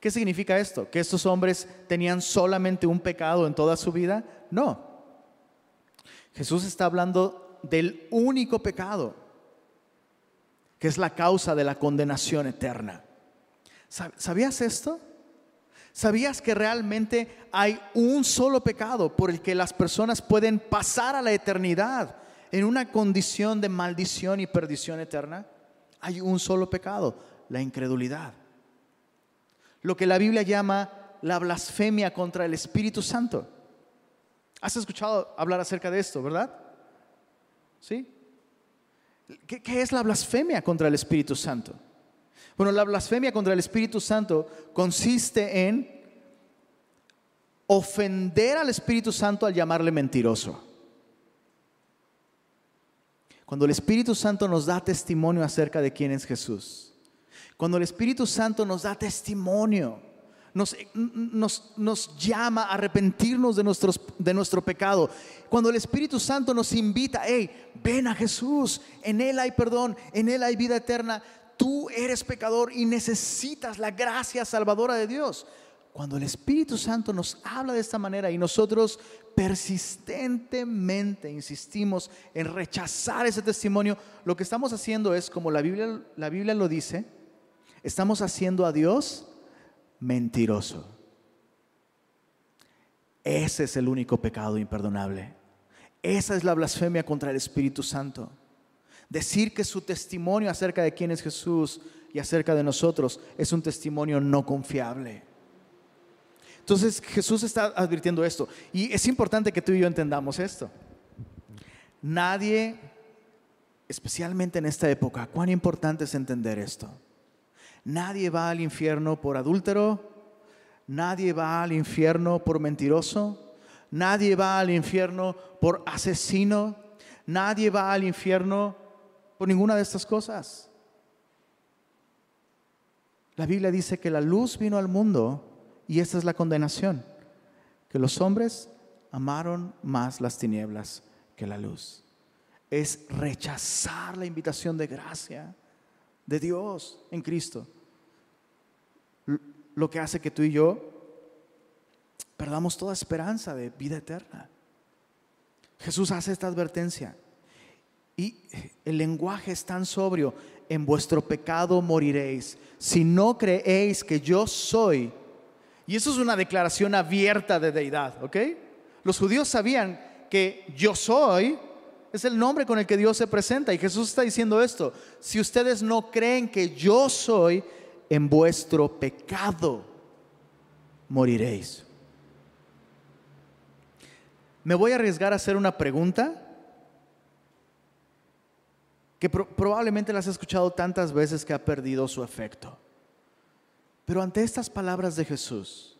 ¿Qué significa esto? ¿Que estos hombres tenían solamente un pecado en toda su vida? No. Jesús está hablando del único pecado, que es la causa de la condenación eterna. ¿Sabías esto? ¿Sabías que realmente hay un solo pecado por el que las personas pueden pasar a la eternidad en una condición de maldición y perdición eterna? Hay un solo pecado, la incredulidad lo que la Biblia llama la blasfemia contra el Espíritu Santo. ¿Has escuchado hablar acerca de esto, verdad? ¿Sí? ¿Qué, es la blasfemia contra el Espíritu Santo? Bueno, la blasfemia contra el Espíritu Santo consiste en ofender al Espíritu Santo al llamarle mentiroso. Cuando el Espíritu Santo nos da testimonio acerca de quién es Jesús cuando el Espíritu Santo nos da testimonio, nos, nos, llama a arrepentirnos de, nuestros, de nuestro pecado. Cuando el Espíritu Santo nos invita, hey, ven a Jesús, en Él hay perdón, en Él hay vida eterna. Tú eres pecador y necesitas la gracia salvadora de Dios. Cuando el Espíritu Santo nos habla de esta manera y nosotros persistentemente insistimos en rechazar ese testimonio, lo que estamos haciendo es, como la Biblia, la Biblia lo dice, Estamos haciendo a Dios mentiroso. Ese es el único pecado imperdonable. Esa es la blasfemia contra el Espíritu Santo. Decir que su testimonio acerca de quién es Jesús y acerca de nosotros es un testimonio no confiable. Entonces Jesús está advirtiendo esto. Y es importante que tú y yo entendamos esto. Nadie, especialmente en esta época, cuán importante es entender esto Nadie va al infierno por adúltero, Nadie va al infierno por mentiroso. Nadie va al infierno por asesino. Nadie va al infierno por ninguna de estas cosas. La Biblia dice que la luz vino al mundo y esta es la condenación, que los hombres amaron más las tinieblas que la luz. Es rechazar la invitación de gracia de Dios en Cristo. Lo que hace que tú y yo perdamos toda esperanza de vida eterna. Jesús hace esta advertencia. Y el lenguaje es tan sobrio, en vuestro pecado moriréis, si no creéis que yo soy. Y eso es una declaración abierta de deidad, ¿ok? Los judíos sabían que yo soy es el nombre con el que Dios se presenta. Y Jesús está diciendo esto, si ustedes no creen que yo soy, en vuestro pecado moriréis. Me voy a arriesgar a hacer una pregunta que probablemente las he escuchado tantas veces que ha perdido su efecto. Pero ante estas palabras de Jesús,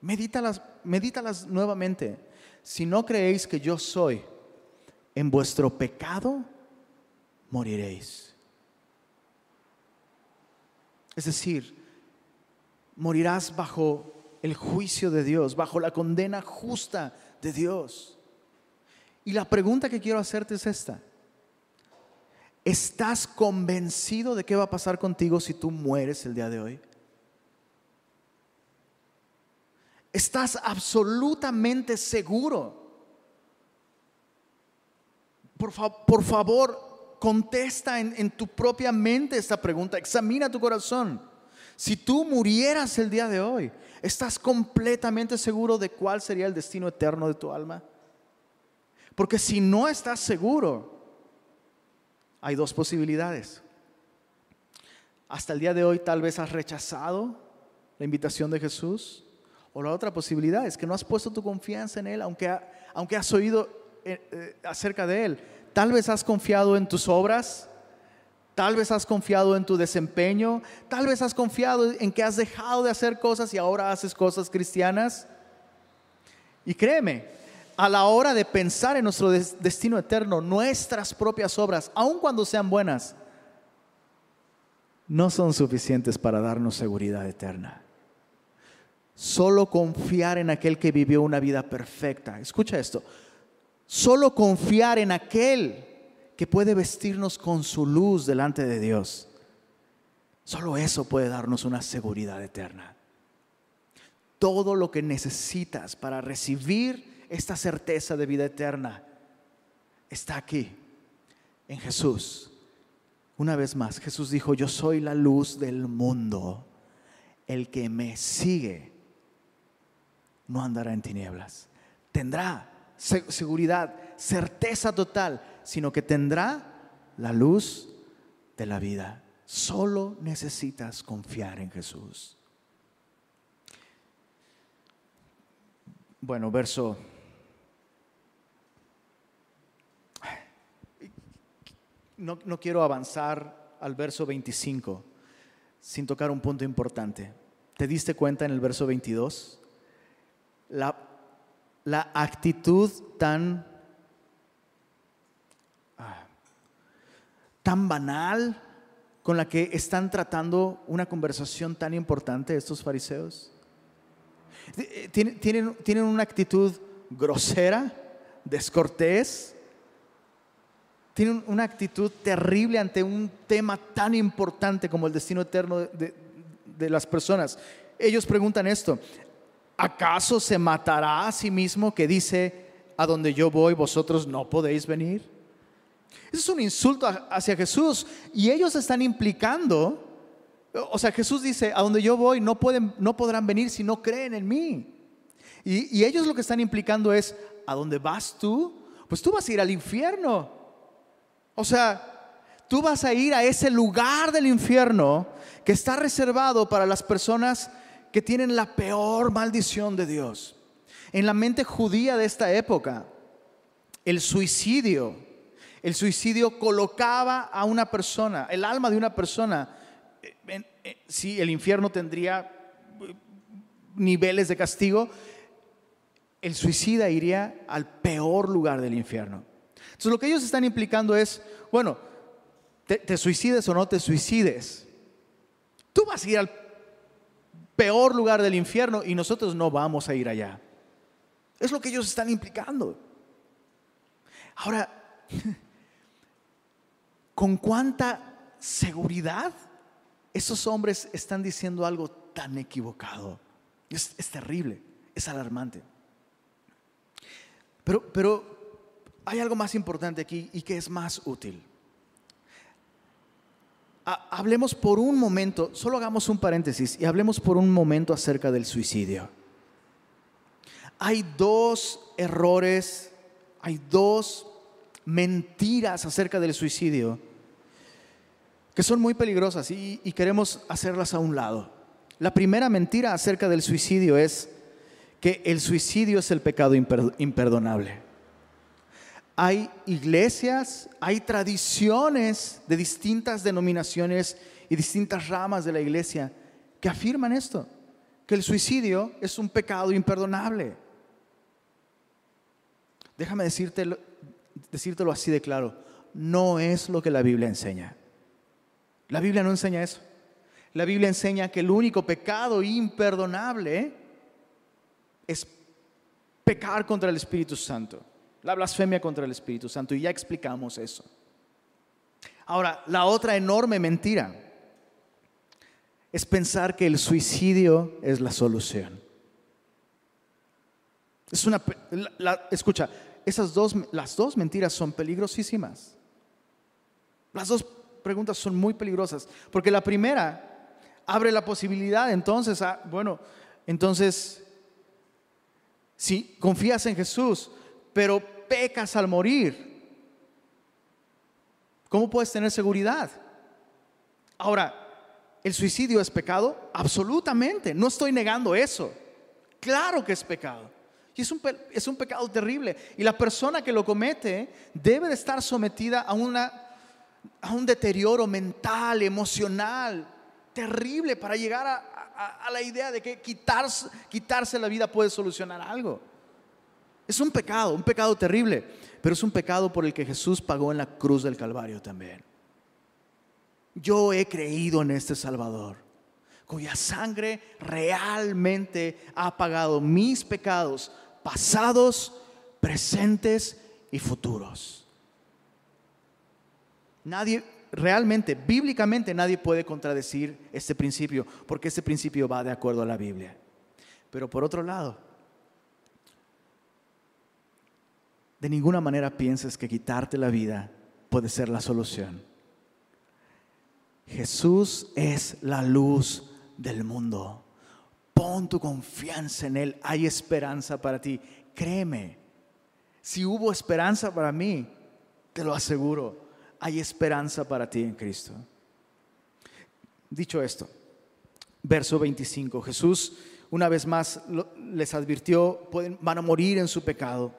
medítalas, medítalas nuevamente. Si no creéis que yo soy, en vuestro pecado moriréis. Es decir, morirás bajo el juicio de Dios, bajo la condena justa de Dios. Y la pregunta que quiero hacerte es esta. ¿Estás convencido de qué va a pasar contigo si tú mueres el día de hoy? ¿Estás absolutamente seguro? Por, favor, contesta en, tu propia mente esta pregunta. Examina tu corazón. Si tú murieras el día de hoy, ¿estás completamente seguro de cuál sería el destino eterno de tu alma? Porque si no estás seguro, hay dos posibilidades. Hasta el día de hoy tal vez has rechazado la invitación de Jesús. O la otra posibilidad es que no has puesto tu confianza en Él, aunque, aunque has oído acerca de Él. Tal vez has confiado en tus obras, tal vez has confiado en tu desempeño, tal vez has confiado en que has dejado de hacer cosas y ahora haces cosas cristianas. Y créeme, a la hora de pensar en nuestro destino eterno, nuestras propias obras, aun cuando sean buenas, no son suficientes para darnos seguridad eterna. Solo confiar en aquel que vivió una vida perfecta. Escucha esto. Solo confiar en aquel que puede vestirnos con su luz delante de Dios. Solo eso puede darnos una seguridad eterna. Todo lo que necesitas para recibir esta certeza de vida eterna está aquí, en Jesús. Una vez más, Jesús dijo, yo soy la luz del mundo. El que me sigue no andará en tinieblas. Tendrá seguridad, certeza total, sino que tendrá la luz de la vida. Solo necesitas confiar en Jesús. Bueno, verso no, quiero avanzar al verso 25 sin tocar un punto importante. ¿Te diste cuenta en el verso 22? La, la actitud tan, ah, tan banal con la que están tratando una conversación tan importante estos fariseos. Eh, tienen, tienen una actitud grosera, descortés, tienen una actitud terrible ante un tema tan importante como el destino eterno de, las personas. Ellos preguntan esto, ¿acaso se matará a sí mismo que dice, a donde yo voy vosotros no podéis venir? Eso es un insulto hacia Jesús y ellos están implicando, o sea, Jesús dice, a donde yo voy no, pueden, no podrán venir si no creen en mí. Y, y ellos lo que están implicando es, ¿a dónde vas tú? Pues tú vas a ir al infierno. O sea, tú vas a ir a ese lugar del infierno que está reservado para las personas que tienen la peor maldición de Dios. En la mente judía de esta época, el suicidio, el suicidio colocaba a una persona, el alma de una persona, si el infierno tendría niveles de castigo, el suicida iría al peor lugar del infierno. Entonces lo que ellos están implicando es, bueno, te, suicides o no te suicides, tú vas a ir al peor lugar del infierno y nosotros no vamos a ir allá. Es lo que ellos están implicando. Ahora, ¿con cuánta seguridad esos hombres están diciendo algo tan equivocado? Es, terrible, es alarmante. Pero, pero hay algo más importante aquí y que es más útil. Hablemos por un momento, solo hagamos un paréntesis y hablemos por un momento acerca del suicidio. Hay dos errores, hay dos mentiras acerca del suicidio que son muy peligrosas y, queremos hacerlas a un lado. La primera mentira acerca del suicidio es que el suicidio es el pecado imperdonable hay iglesias, hay tradiciones de distintas denominaciones y distintas ramas de la iglesia que afirman esto, que el suicidio es un pecado imperdonable. Déjame decírtelo, así de claro, no es lo que la Biblia enseña. La Biblia no enseña eso. La Biblia enseña que el único pecado imperdonable es pecar contra el Espíritu Santo la blasfemia contra el Espíritu Santo, y ya explicamos eso. Ahora, la otra enorme mentira es pensar que el suicidio es la solución. Es una, escucha, esas dos, las dos mentiras son peligrosísimas. Las dos preguntas son muy peligrosas, porque la primera abre la posibilidad entonces bueno, entonces, si confías en Jesús, pero pecas al morir, ¿cómo puedes tener seguridad? Ahora, ¿el suicidio es pecado? Absolutamente, no estoy negando eso. Claro que es pecado. Y es un, es un pecado terrible. Y la persona que lo comete debe de estar sometida a, una, a un deterioro mental, emocional, terrible para llegar a, la idea de que quitarse la vida puede solucionar algo. Es un pecado, un pecado terrible, pero es un pecado por el que Jesús pagó en la cruz del Calvario también. Yo he creído en este Salvador, cuya sangre realmente ha pagado mis pecados pasados, presentes y futuros. Nadie, realmente, bíblicamente nadie puede contradecir este principio, porque este principio va de acuerdo a la Biblia. Pero por otro lado, de ninguna manera pienses que quitarte la vida puede ser la solución. Jesús es la luz del mundo. Pon tu confianza en Él. Hay esperanza para ti. Créeme, si hubo esperanza para mí, te lo aseguro, hay esperanza para ti en Cristo. Dicho esto, verso 25, Jesús una vez más les advirtió, van a morir en su pecado.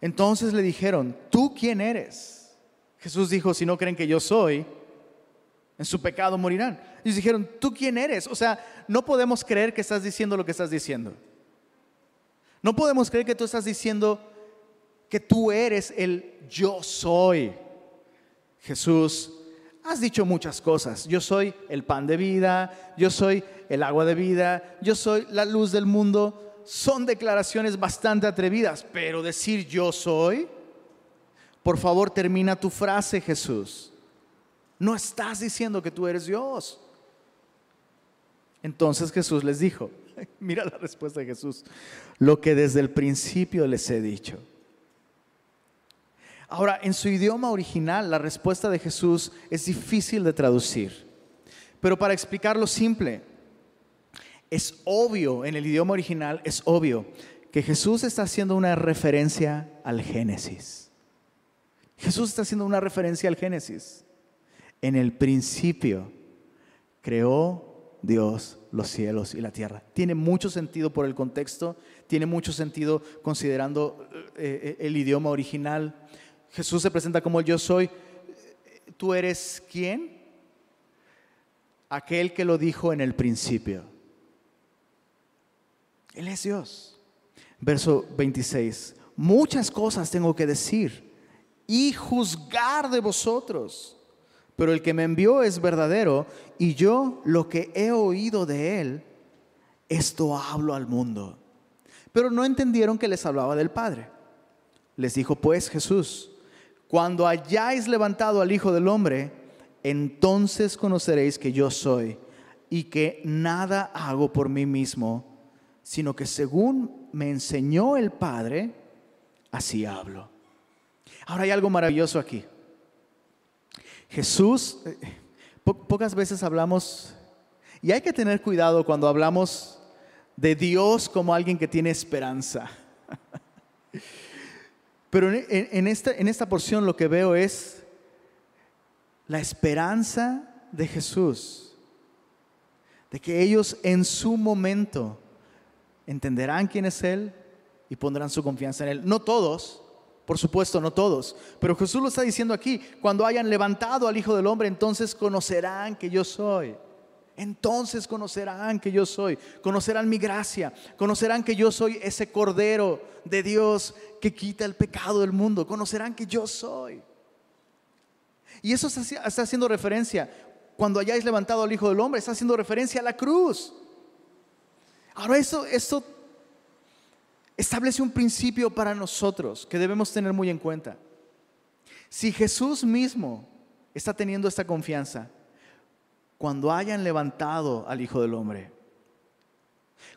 Entonces le dijeron, ¿tú quién eres? Jesús dijo, si no creen que yo soy, en su pecado morirán. Ellos dijeron, ¿tú quién eres? O sea, no podemos creer que estás diciendo lo que estás diciendo. No podemos creer que tú estás diciendo que tú eres el yo soy. Jesús, has dicho muchas cosas. Yo soy el pan de vida, yo soy el agua de vida, yo soy la luz del mundo son declaraciones bastante atrevidas, pero decir yo soy, por favor termina tu frase Jesús. No estás diciendo que tú eres Dios. Entonces Jesús les dijo, mira la respuesta de Jesús, lo que desde el principio les he dicho. Ahora, en su idioma original, la respuesta de Jesús es difícil de traducir, pero para explicarlo simple, es obvio, en el idioma original es obvio que Jesús está haciendo una referencia al Génesis. Jesús está haciendo una referencia al Génesis. En el principio creó Dios los cielos y la tierra. Tiene mucho sentido por el contexto, tiene mucho sentido considerando eh, eh, el idioma original. Jesús se presenta como el yo soy. ¿Tú eres quién? Aquel que lo dijo en el principio. Él es Dios. Verso 26. Muchas cosas tengo que decir y juzgar de vosotros, pero el que me envió es verdadero y yo lo que he oído de él, esto hablo al mundo. Pero no entendieron que les hablaba del Padre. Les dijo pues Jesús, cuando hayáis levantado al Hijo del Hombre, entonces conoceréis que yo soy y que nada hago por mí mismo, sino que según me enseñó el Padre, así hablo. Ahora hay algo maravilloso aquí. Jesús, eh, pocas veces hablamos, y hay que tener cuidado cuando hablamos de Dios como alguien que tiene esperanza. Pero en, esta, en esta porción lo que veo es la esperanza de Jesús, de que ellos en su momento entenderán quién es Él y pondrán su confianza en Él. No todos, por supuesto, no todos, pero Jesús lo está diciendo aquí, cuando hayan levantado al Hijo del Hombre, entonces conocerán que yo soy. Entonces conocerán que yo soy, conocerán mi gracia, conocerán que yo soy ese Cordero de Dios que quita el pecado del mundo, conocerán que yo soy. Y eso está haciendo referencia, cuando hayáis levantado al Hijo del Hombre, está haciendo referencia a la cruz. Ahora eso, esto establece un principio para nosotros que debemos tener muy en cuenta. Si Jesús mismo está teniendo esta confianza, cuando hayan levantado al Hijo del Hombre,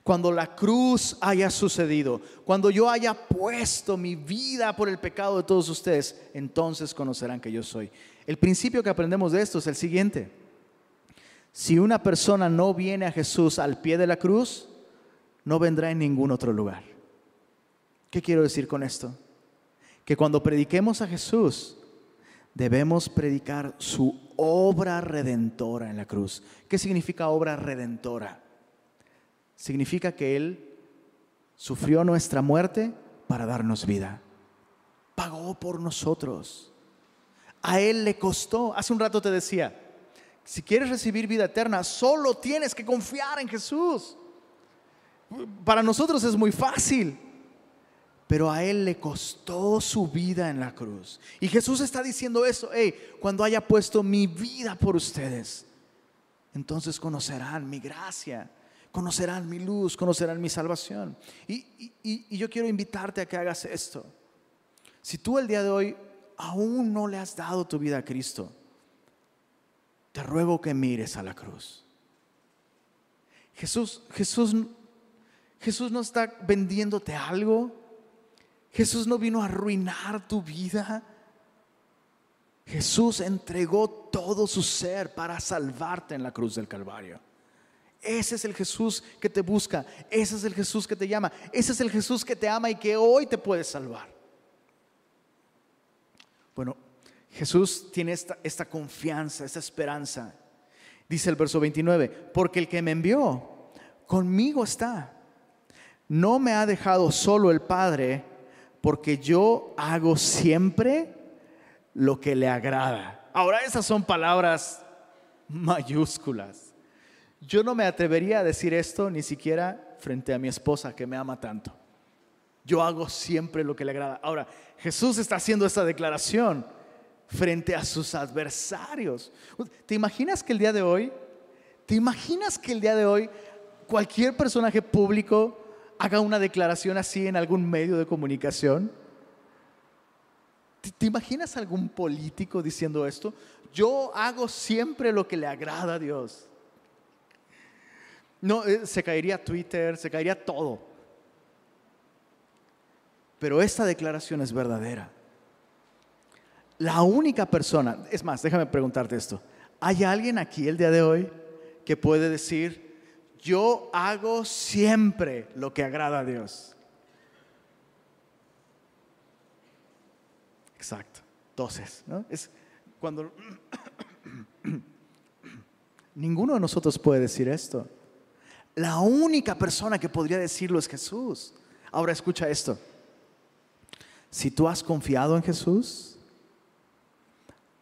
cuando la cruz haya sucedido, cuando yo haya puesto mi vida por el pecado de todos ustedes, entonces conocerán que yo soy. El principio que aprendemos de esto es el siguiente. Si una persona no viene a Jesús al pie de la cruz, no vendrá en ningún otro lugar. ¿Qué quiero decir con esto? Que cuando prediquemos a Jesús, debemos predicar su obra redentora en la cruz. ¿Qué significa obra redentora? Significa que Él sufrió nuestra muerte para darnos vida. Pagó por nosotros. A Él le costó. Hace un rato te decía, si quieres recibir vida eterna, solo tienes que confiar en Jesús. Para nosotros es muy fácil pero a Él le costó su vida en la cruz. Y Jesús está diciendo eso, hey, cuando haya puesto mi vida por ustedes, entonces conocerán mi gracia, conocerán mi luz, conocerán mi salvación. Y, y yo quiero invitarte a que hagas esto. Si tú el día de hoy aún no le has dado tu vida a Cristo, te ruego que mires a la cruz. Jesús, Jesús, Jesús no está vendiéndote algo. Jesús no vino a arruinar tu vida. Jesús entregó todo su ser para salvarte en la cruz del Calvario. Ese es el Jesús que te busca, ese es el Jesús que te llama, ese es el Jesús que te ama y que hoy te puede salvar. Bueno, Jesús tiene esta, esta confianza, esta esperanza. Dice el verso 29, porque el que me envió conmigo está. No me ha dejado solo el Padre, porque yo hago siempre lo que le agrada. Ahora esas son palabras mayúsculas. Yo no me atrevería a decir esto ni siquiera frente a mi esposa que me ama tanto. Yo hago siempre lo que le agrada. Ahora, Jesús está haciendo esta declaración frente a sus adversarios. ¿Te imaginas que el día de hoy, te imaginas que el día de hoy cualquier personaje público haga una declaración así en algún medio de comunicación? ¿Te, imaginas algún político diciendo esto? Yo hago siempre lo que le agrada a Dios. No, eh, se caería Twitter, se caería todo. Pero esta declaración es verdadera. La única persona, es más, déjame preguntarte esto. ¿Hay alguien aquí el día de hoy que puede decir, yo hago siempre lo que agrada a Dios. Exacto. Entonces, ¿no? Es cuando ninguno de nosotros puede decir esto. La única persona que podría decirlo es Jesús. Ahora escucha esto. Si tú has confiado en Jesús,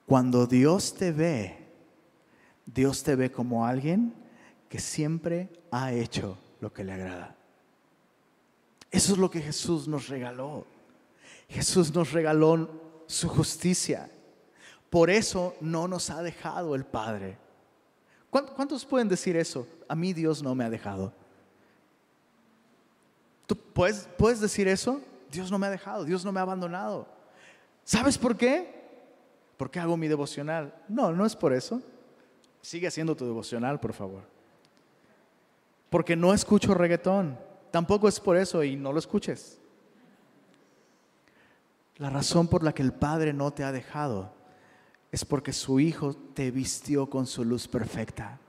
cuando Dios te ve, Dios te ve como alguien que siempre ha hecho lo que le agrada. Eso es lo que Jesús nos regaló. Jesús nos regaló su justicia. Por eso no nos ha dejado el Padre. ¿Cuántos pueden decir eso? A mí Dios no me ha dejado. ¿Tú puedes, puedes decir eso? Dios no me ha dejado, Dios no me ha abandonado. ¿Sabes por qué? Porque hago mi devocional. No, no es por eso. Sigue haciendo tu devocional, por favor. Porque no escucho reggaetón. Tampoco es por eso y no lo escuches. La razón por la que el Padre no te ha dejado es porque su Hijo te vistió con su luz perfecta.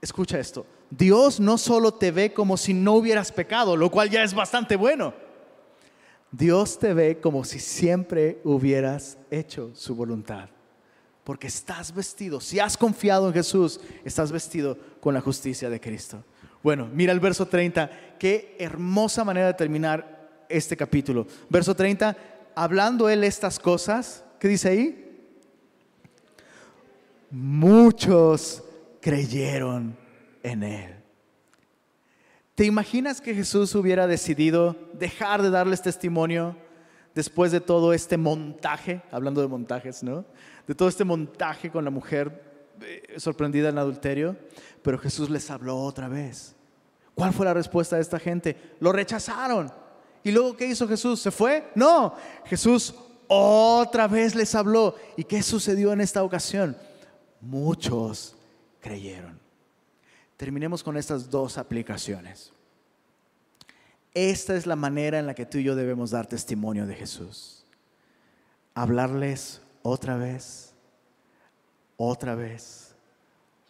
Escucha esto, Dios no solo te ve como si no hubieras pecado, lo cual ya es bastante bueno. Dios te ve como si siempre hubieras hecho su voluntad. Porque estás vestido, si has confiado en Jesús, estás vestido con la justicia de Cristo. Bueno, mira el verso 30, qué hermosa manera de terminar este capítulo. Verso 30, hablando él estas cosas, ¿qué dice ahí? muchos creyeron en él. ¿Te imaginas que Jesús hubiera decidido dejar de darles testimonio después de todo este montaje, hablando de montajes, ¿no? De todo este montaje con la mujer eh, sorprendida en adulterio, pero Jesús les habló otra vez. ¿Cuál fue la respuesta de esta gente? Lo rechazaron. ¿Y luego qué hizo Jesús? ¿Se fue? No, Jesús otra vez les habló. ¿Y qué sucedió en esta ocasión? muchos creyeron. Terminemos con estas dos aplicaciones. Esta es la manera en la que tú y yo debemos dar testimonio de Jesús. Hablarles otra vez, otra vez,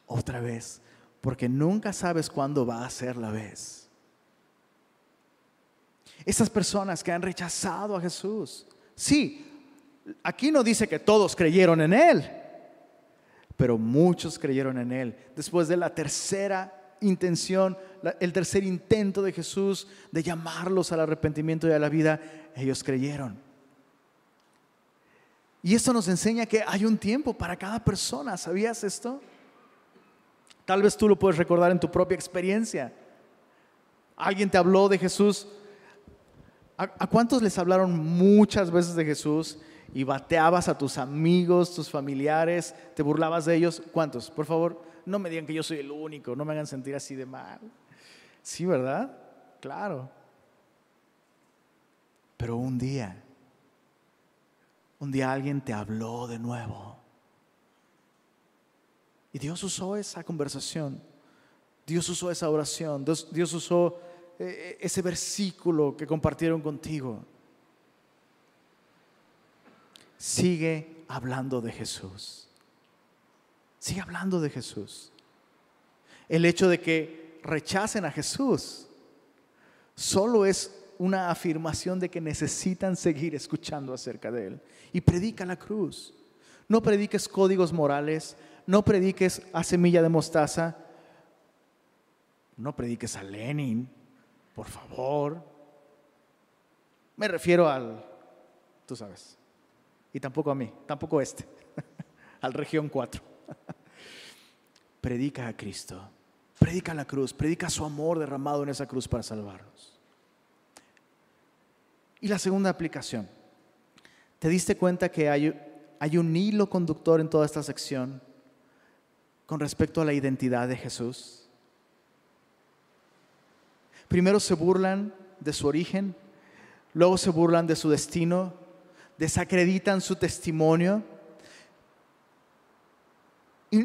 otra vez, porque nunca sabes cuándo va a ser la vez. Estas personas que han rechazado a Jesús, sí, aquí no dice que todos creyeron en Él, pero muchos creyeron en Él. Después de la tercera intención, el tercer intento de Jesús de llamarlos al arrepentimiento y a la vida, ellos creyeron. Y esto nos enseña que hay un tiempo para cada persona. ¿Sabías esto? Tal vez tú lo puedes recordar en tu propia experiencia. Alguien te habló de Jesús. ¿A, cuántos les hablaron muchas veces de Jesús y bateabas a tus amigos, tus familiares, te burlabas de ellos. ¿Cuántos? Por favor, no me digan que yo soy el único, no me hagan sentir así de mal. Sí, ¿verdad? Claro. Pero un día, un día alguien te habló de nuevo. Y Dios usó esa conversación, Dios usó esa oración, Dios, usó eh, ese versículo que compartieron contigo sigue hablando de Jesús. Sigue hablando de Jesús. El hecho de que rechacen a Jesús solo es una afirmación de que necesitan seguir escuchando acerca de Él. Y predica la cruz. No prediques códigos morales, no prediques a semilla de mostaza, no prediques a Lenin, por favor. Me refiero al, tú sabes, y tampoco a mí, tampoco este, al región 4. Predica a Cristo, predica la cruz, predica su amor derramado en esa cruz para salvarnos. Y la segunda aplicación, ¿te diste cuenta que hay, hay un hilo conductor en toda esta sección con respecto a la identidad de Jesús? Primero se burlan de su origen, luego se burlan de su destino desacreditan su testimonio.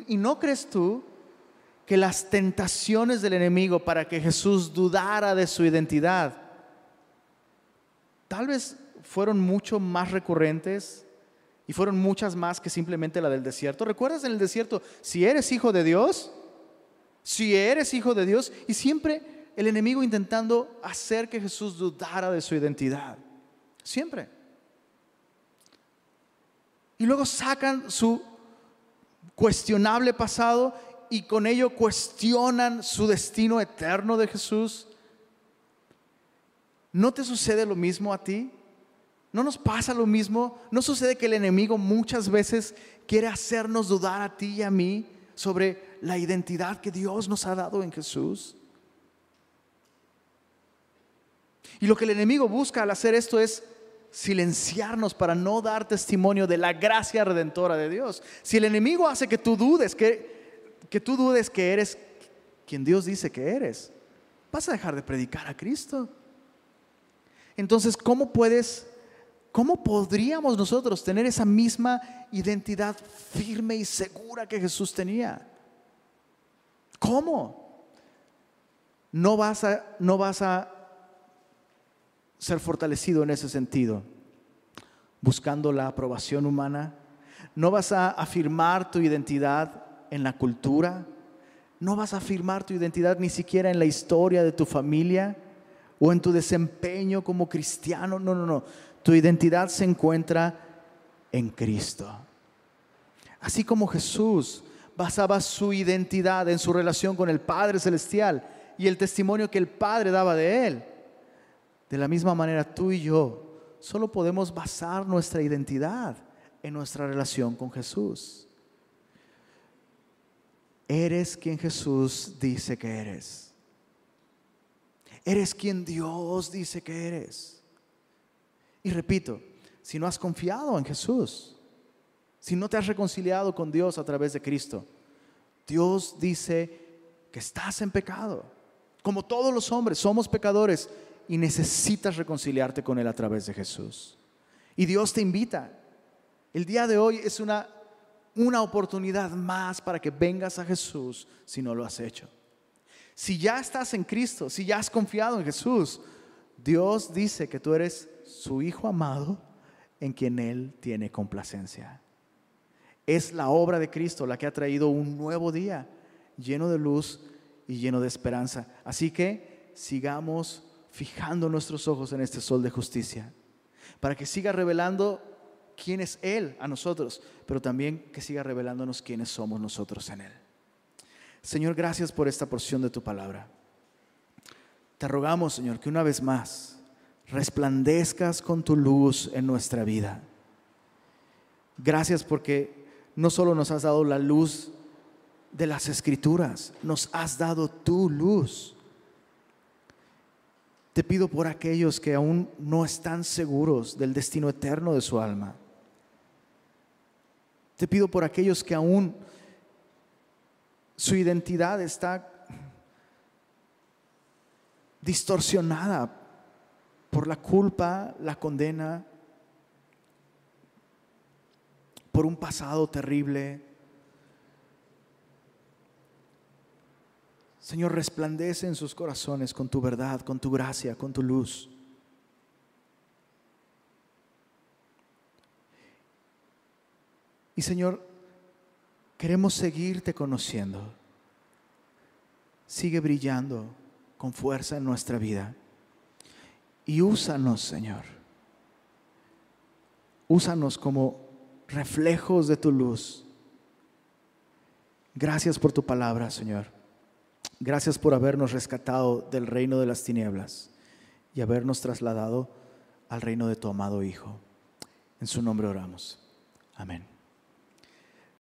¿Y, no crees tú que las tentaciones del enemigo para que Jesús dudara de su identidad tal vez fueron mucho más recurrentes y fueron muchas más que simplemente la del desierto? ¿Recuerdas en el desierto, si eres hijo de Dios, si eres hijo de Dios, y siempre el enemigo intentando hacer que Jesús dudara de su identidad? Siempre. Y luego sacan su cuestionable pasado y con ello cuestionan su destino eterno de Jesús. ¿No te sucede lo mismo a ti? ¿No nos pasa lo mismo? ¿No sucede que el enemigo muchas veces quiere hacernos dudar a ti y a mí sobre la identidad que Dios nos ha dado en Jesús? Y lo que el enemigo busca al hacer esto es silenciarnos para no dar testimonio de la gracia redentora de Dios. Si el enemigo hace que tú dudes, que, que tú dudes que eres quien Dios dice que eres, vas a dejar de predicar a Cristo. Entonces, ¿cómo puedes, cómo podríamos nosotros tener esa misma identidad firme y segura que Jesús tenía? ¿Cómo? No vas a, no vas a ser fortalecido en ese sentido, buscando la aprobación humana. No vas a afirmar tu identidad en la cultura. No vas a afirmar tu identidad ni siquiera en la historia de tu familia o en tu desempeño como cristiano. No, no, no. Tu identidad se encuentra en Cristo. Así como Jesús basaba su identidad en su relación con el Padre Celestial y el testimonio que el Padre daba de Él. De la misma manera, tú y yo solo podemos basar nuestra identidad en nuestra relación con Jesús. Eres quien Jesús dice que eres. Eres quien Dios dice que eres. Y repito, si no has confiado en Jesús, si no te has reconciliado con Dios a través de Cristo, Dios dice que estás en pecado. Como todos los hombres, somos pecadores y necesitas reconciliarte con Él a través de Jesús. Y Dios te invita. El día de hoy es una, una oportunidad más para que vengas a Jesús si no lo has hecho. Si ya estás en Cristo, si ya has confiado en Jesús, Dios dice que tú eres su Hijo amado en quien Él tiene complacencia. Es la obra de Cristo la que ha traído un nuevo día lleno de luz y lleno de esperanza. Así que sigamos fijando nuestros ojos en este sol de justicia, para que siga revelando quién es Él a nosotros, pero también que siga revelándonos quiénes somos nosotros en Él. Señor, gracias por esta porción de tu palabra. Te rogamos, Señor, que una vez más resplandezcas con tu luz en nuestra vida. Gracias porque no solo nos has dado la luz de las escrituras, nos has dado tu luz te pido por aquellos que aún no están seguros del destino eterno de su alma. Te pido por aquellos que aún su identidad está distorsionada por la culpa, la condena, por un pasado terrible, Señor, resplandece en sus corazones con tu verdad, con tu gracia, con tu luz. Y Señor, queremos seguirte conociendo. Sigue brillando con fuerza en nuestra vida. Y úsanos, Señor. Úsanos como reflejos de tu luz. Gracias por tu palabra, Señor. Gracias por habernos rescatado del reino de las tinieblas y habernos trasladado al reino de tu amado Hijo. En su nombre oramos. Amén.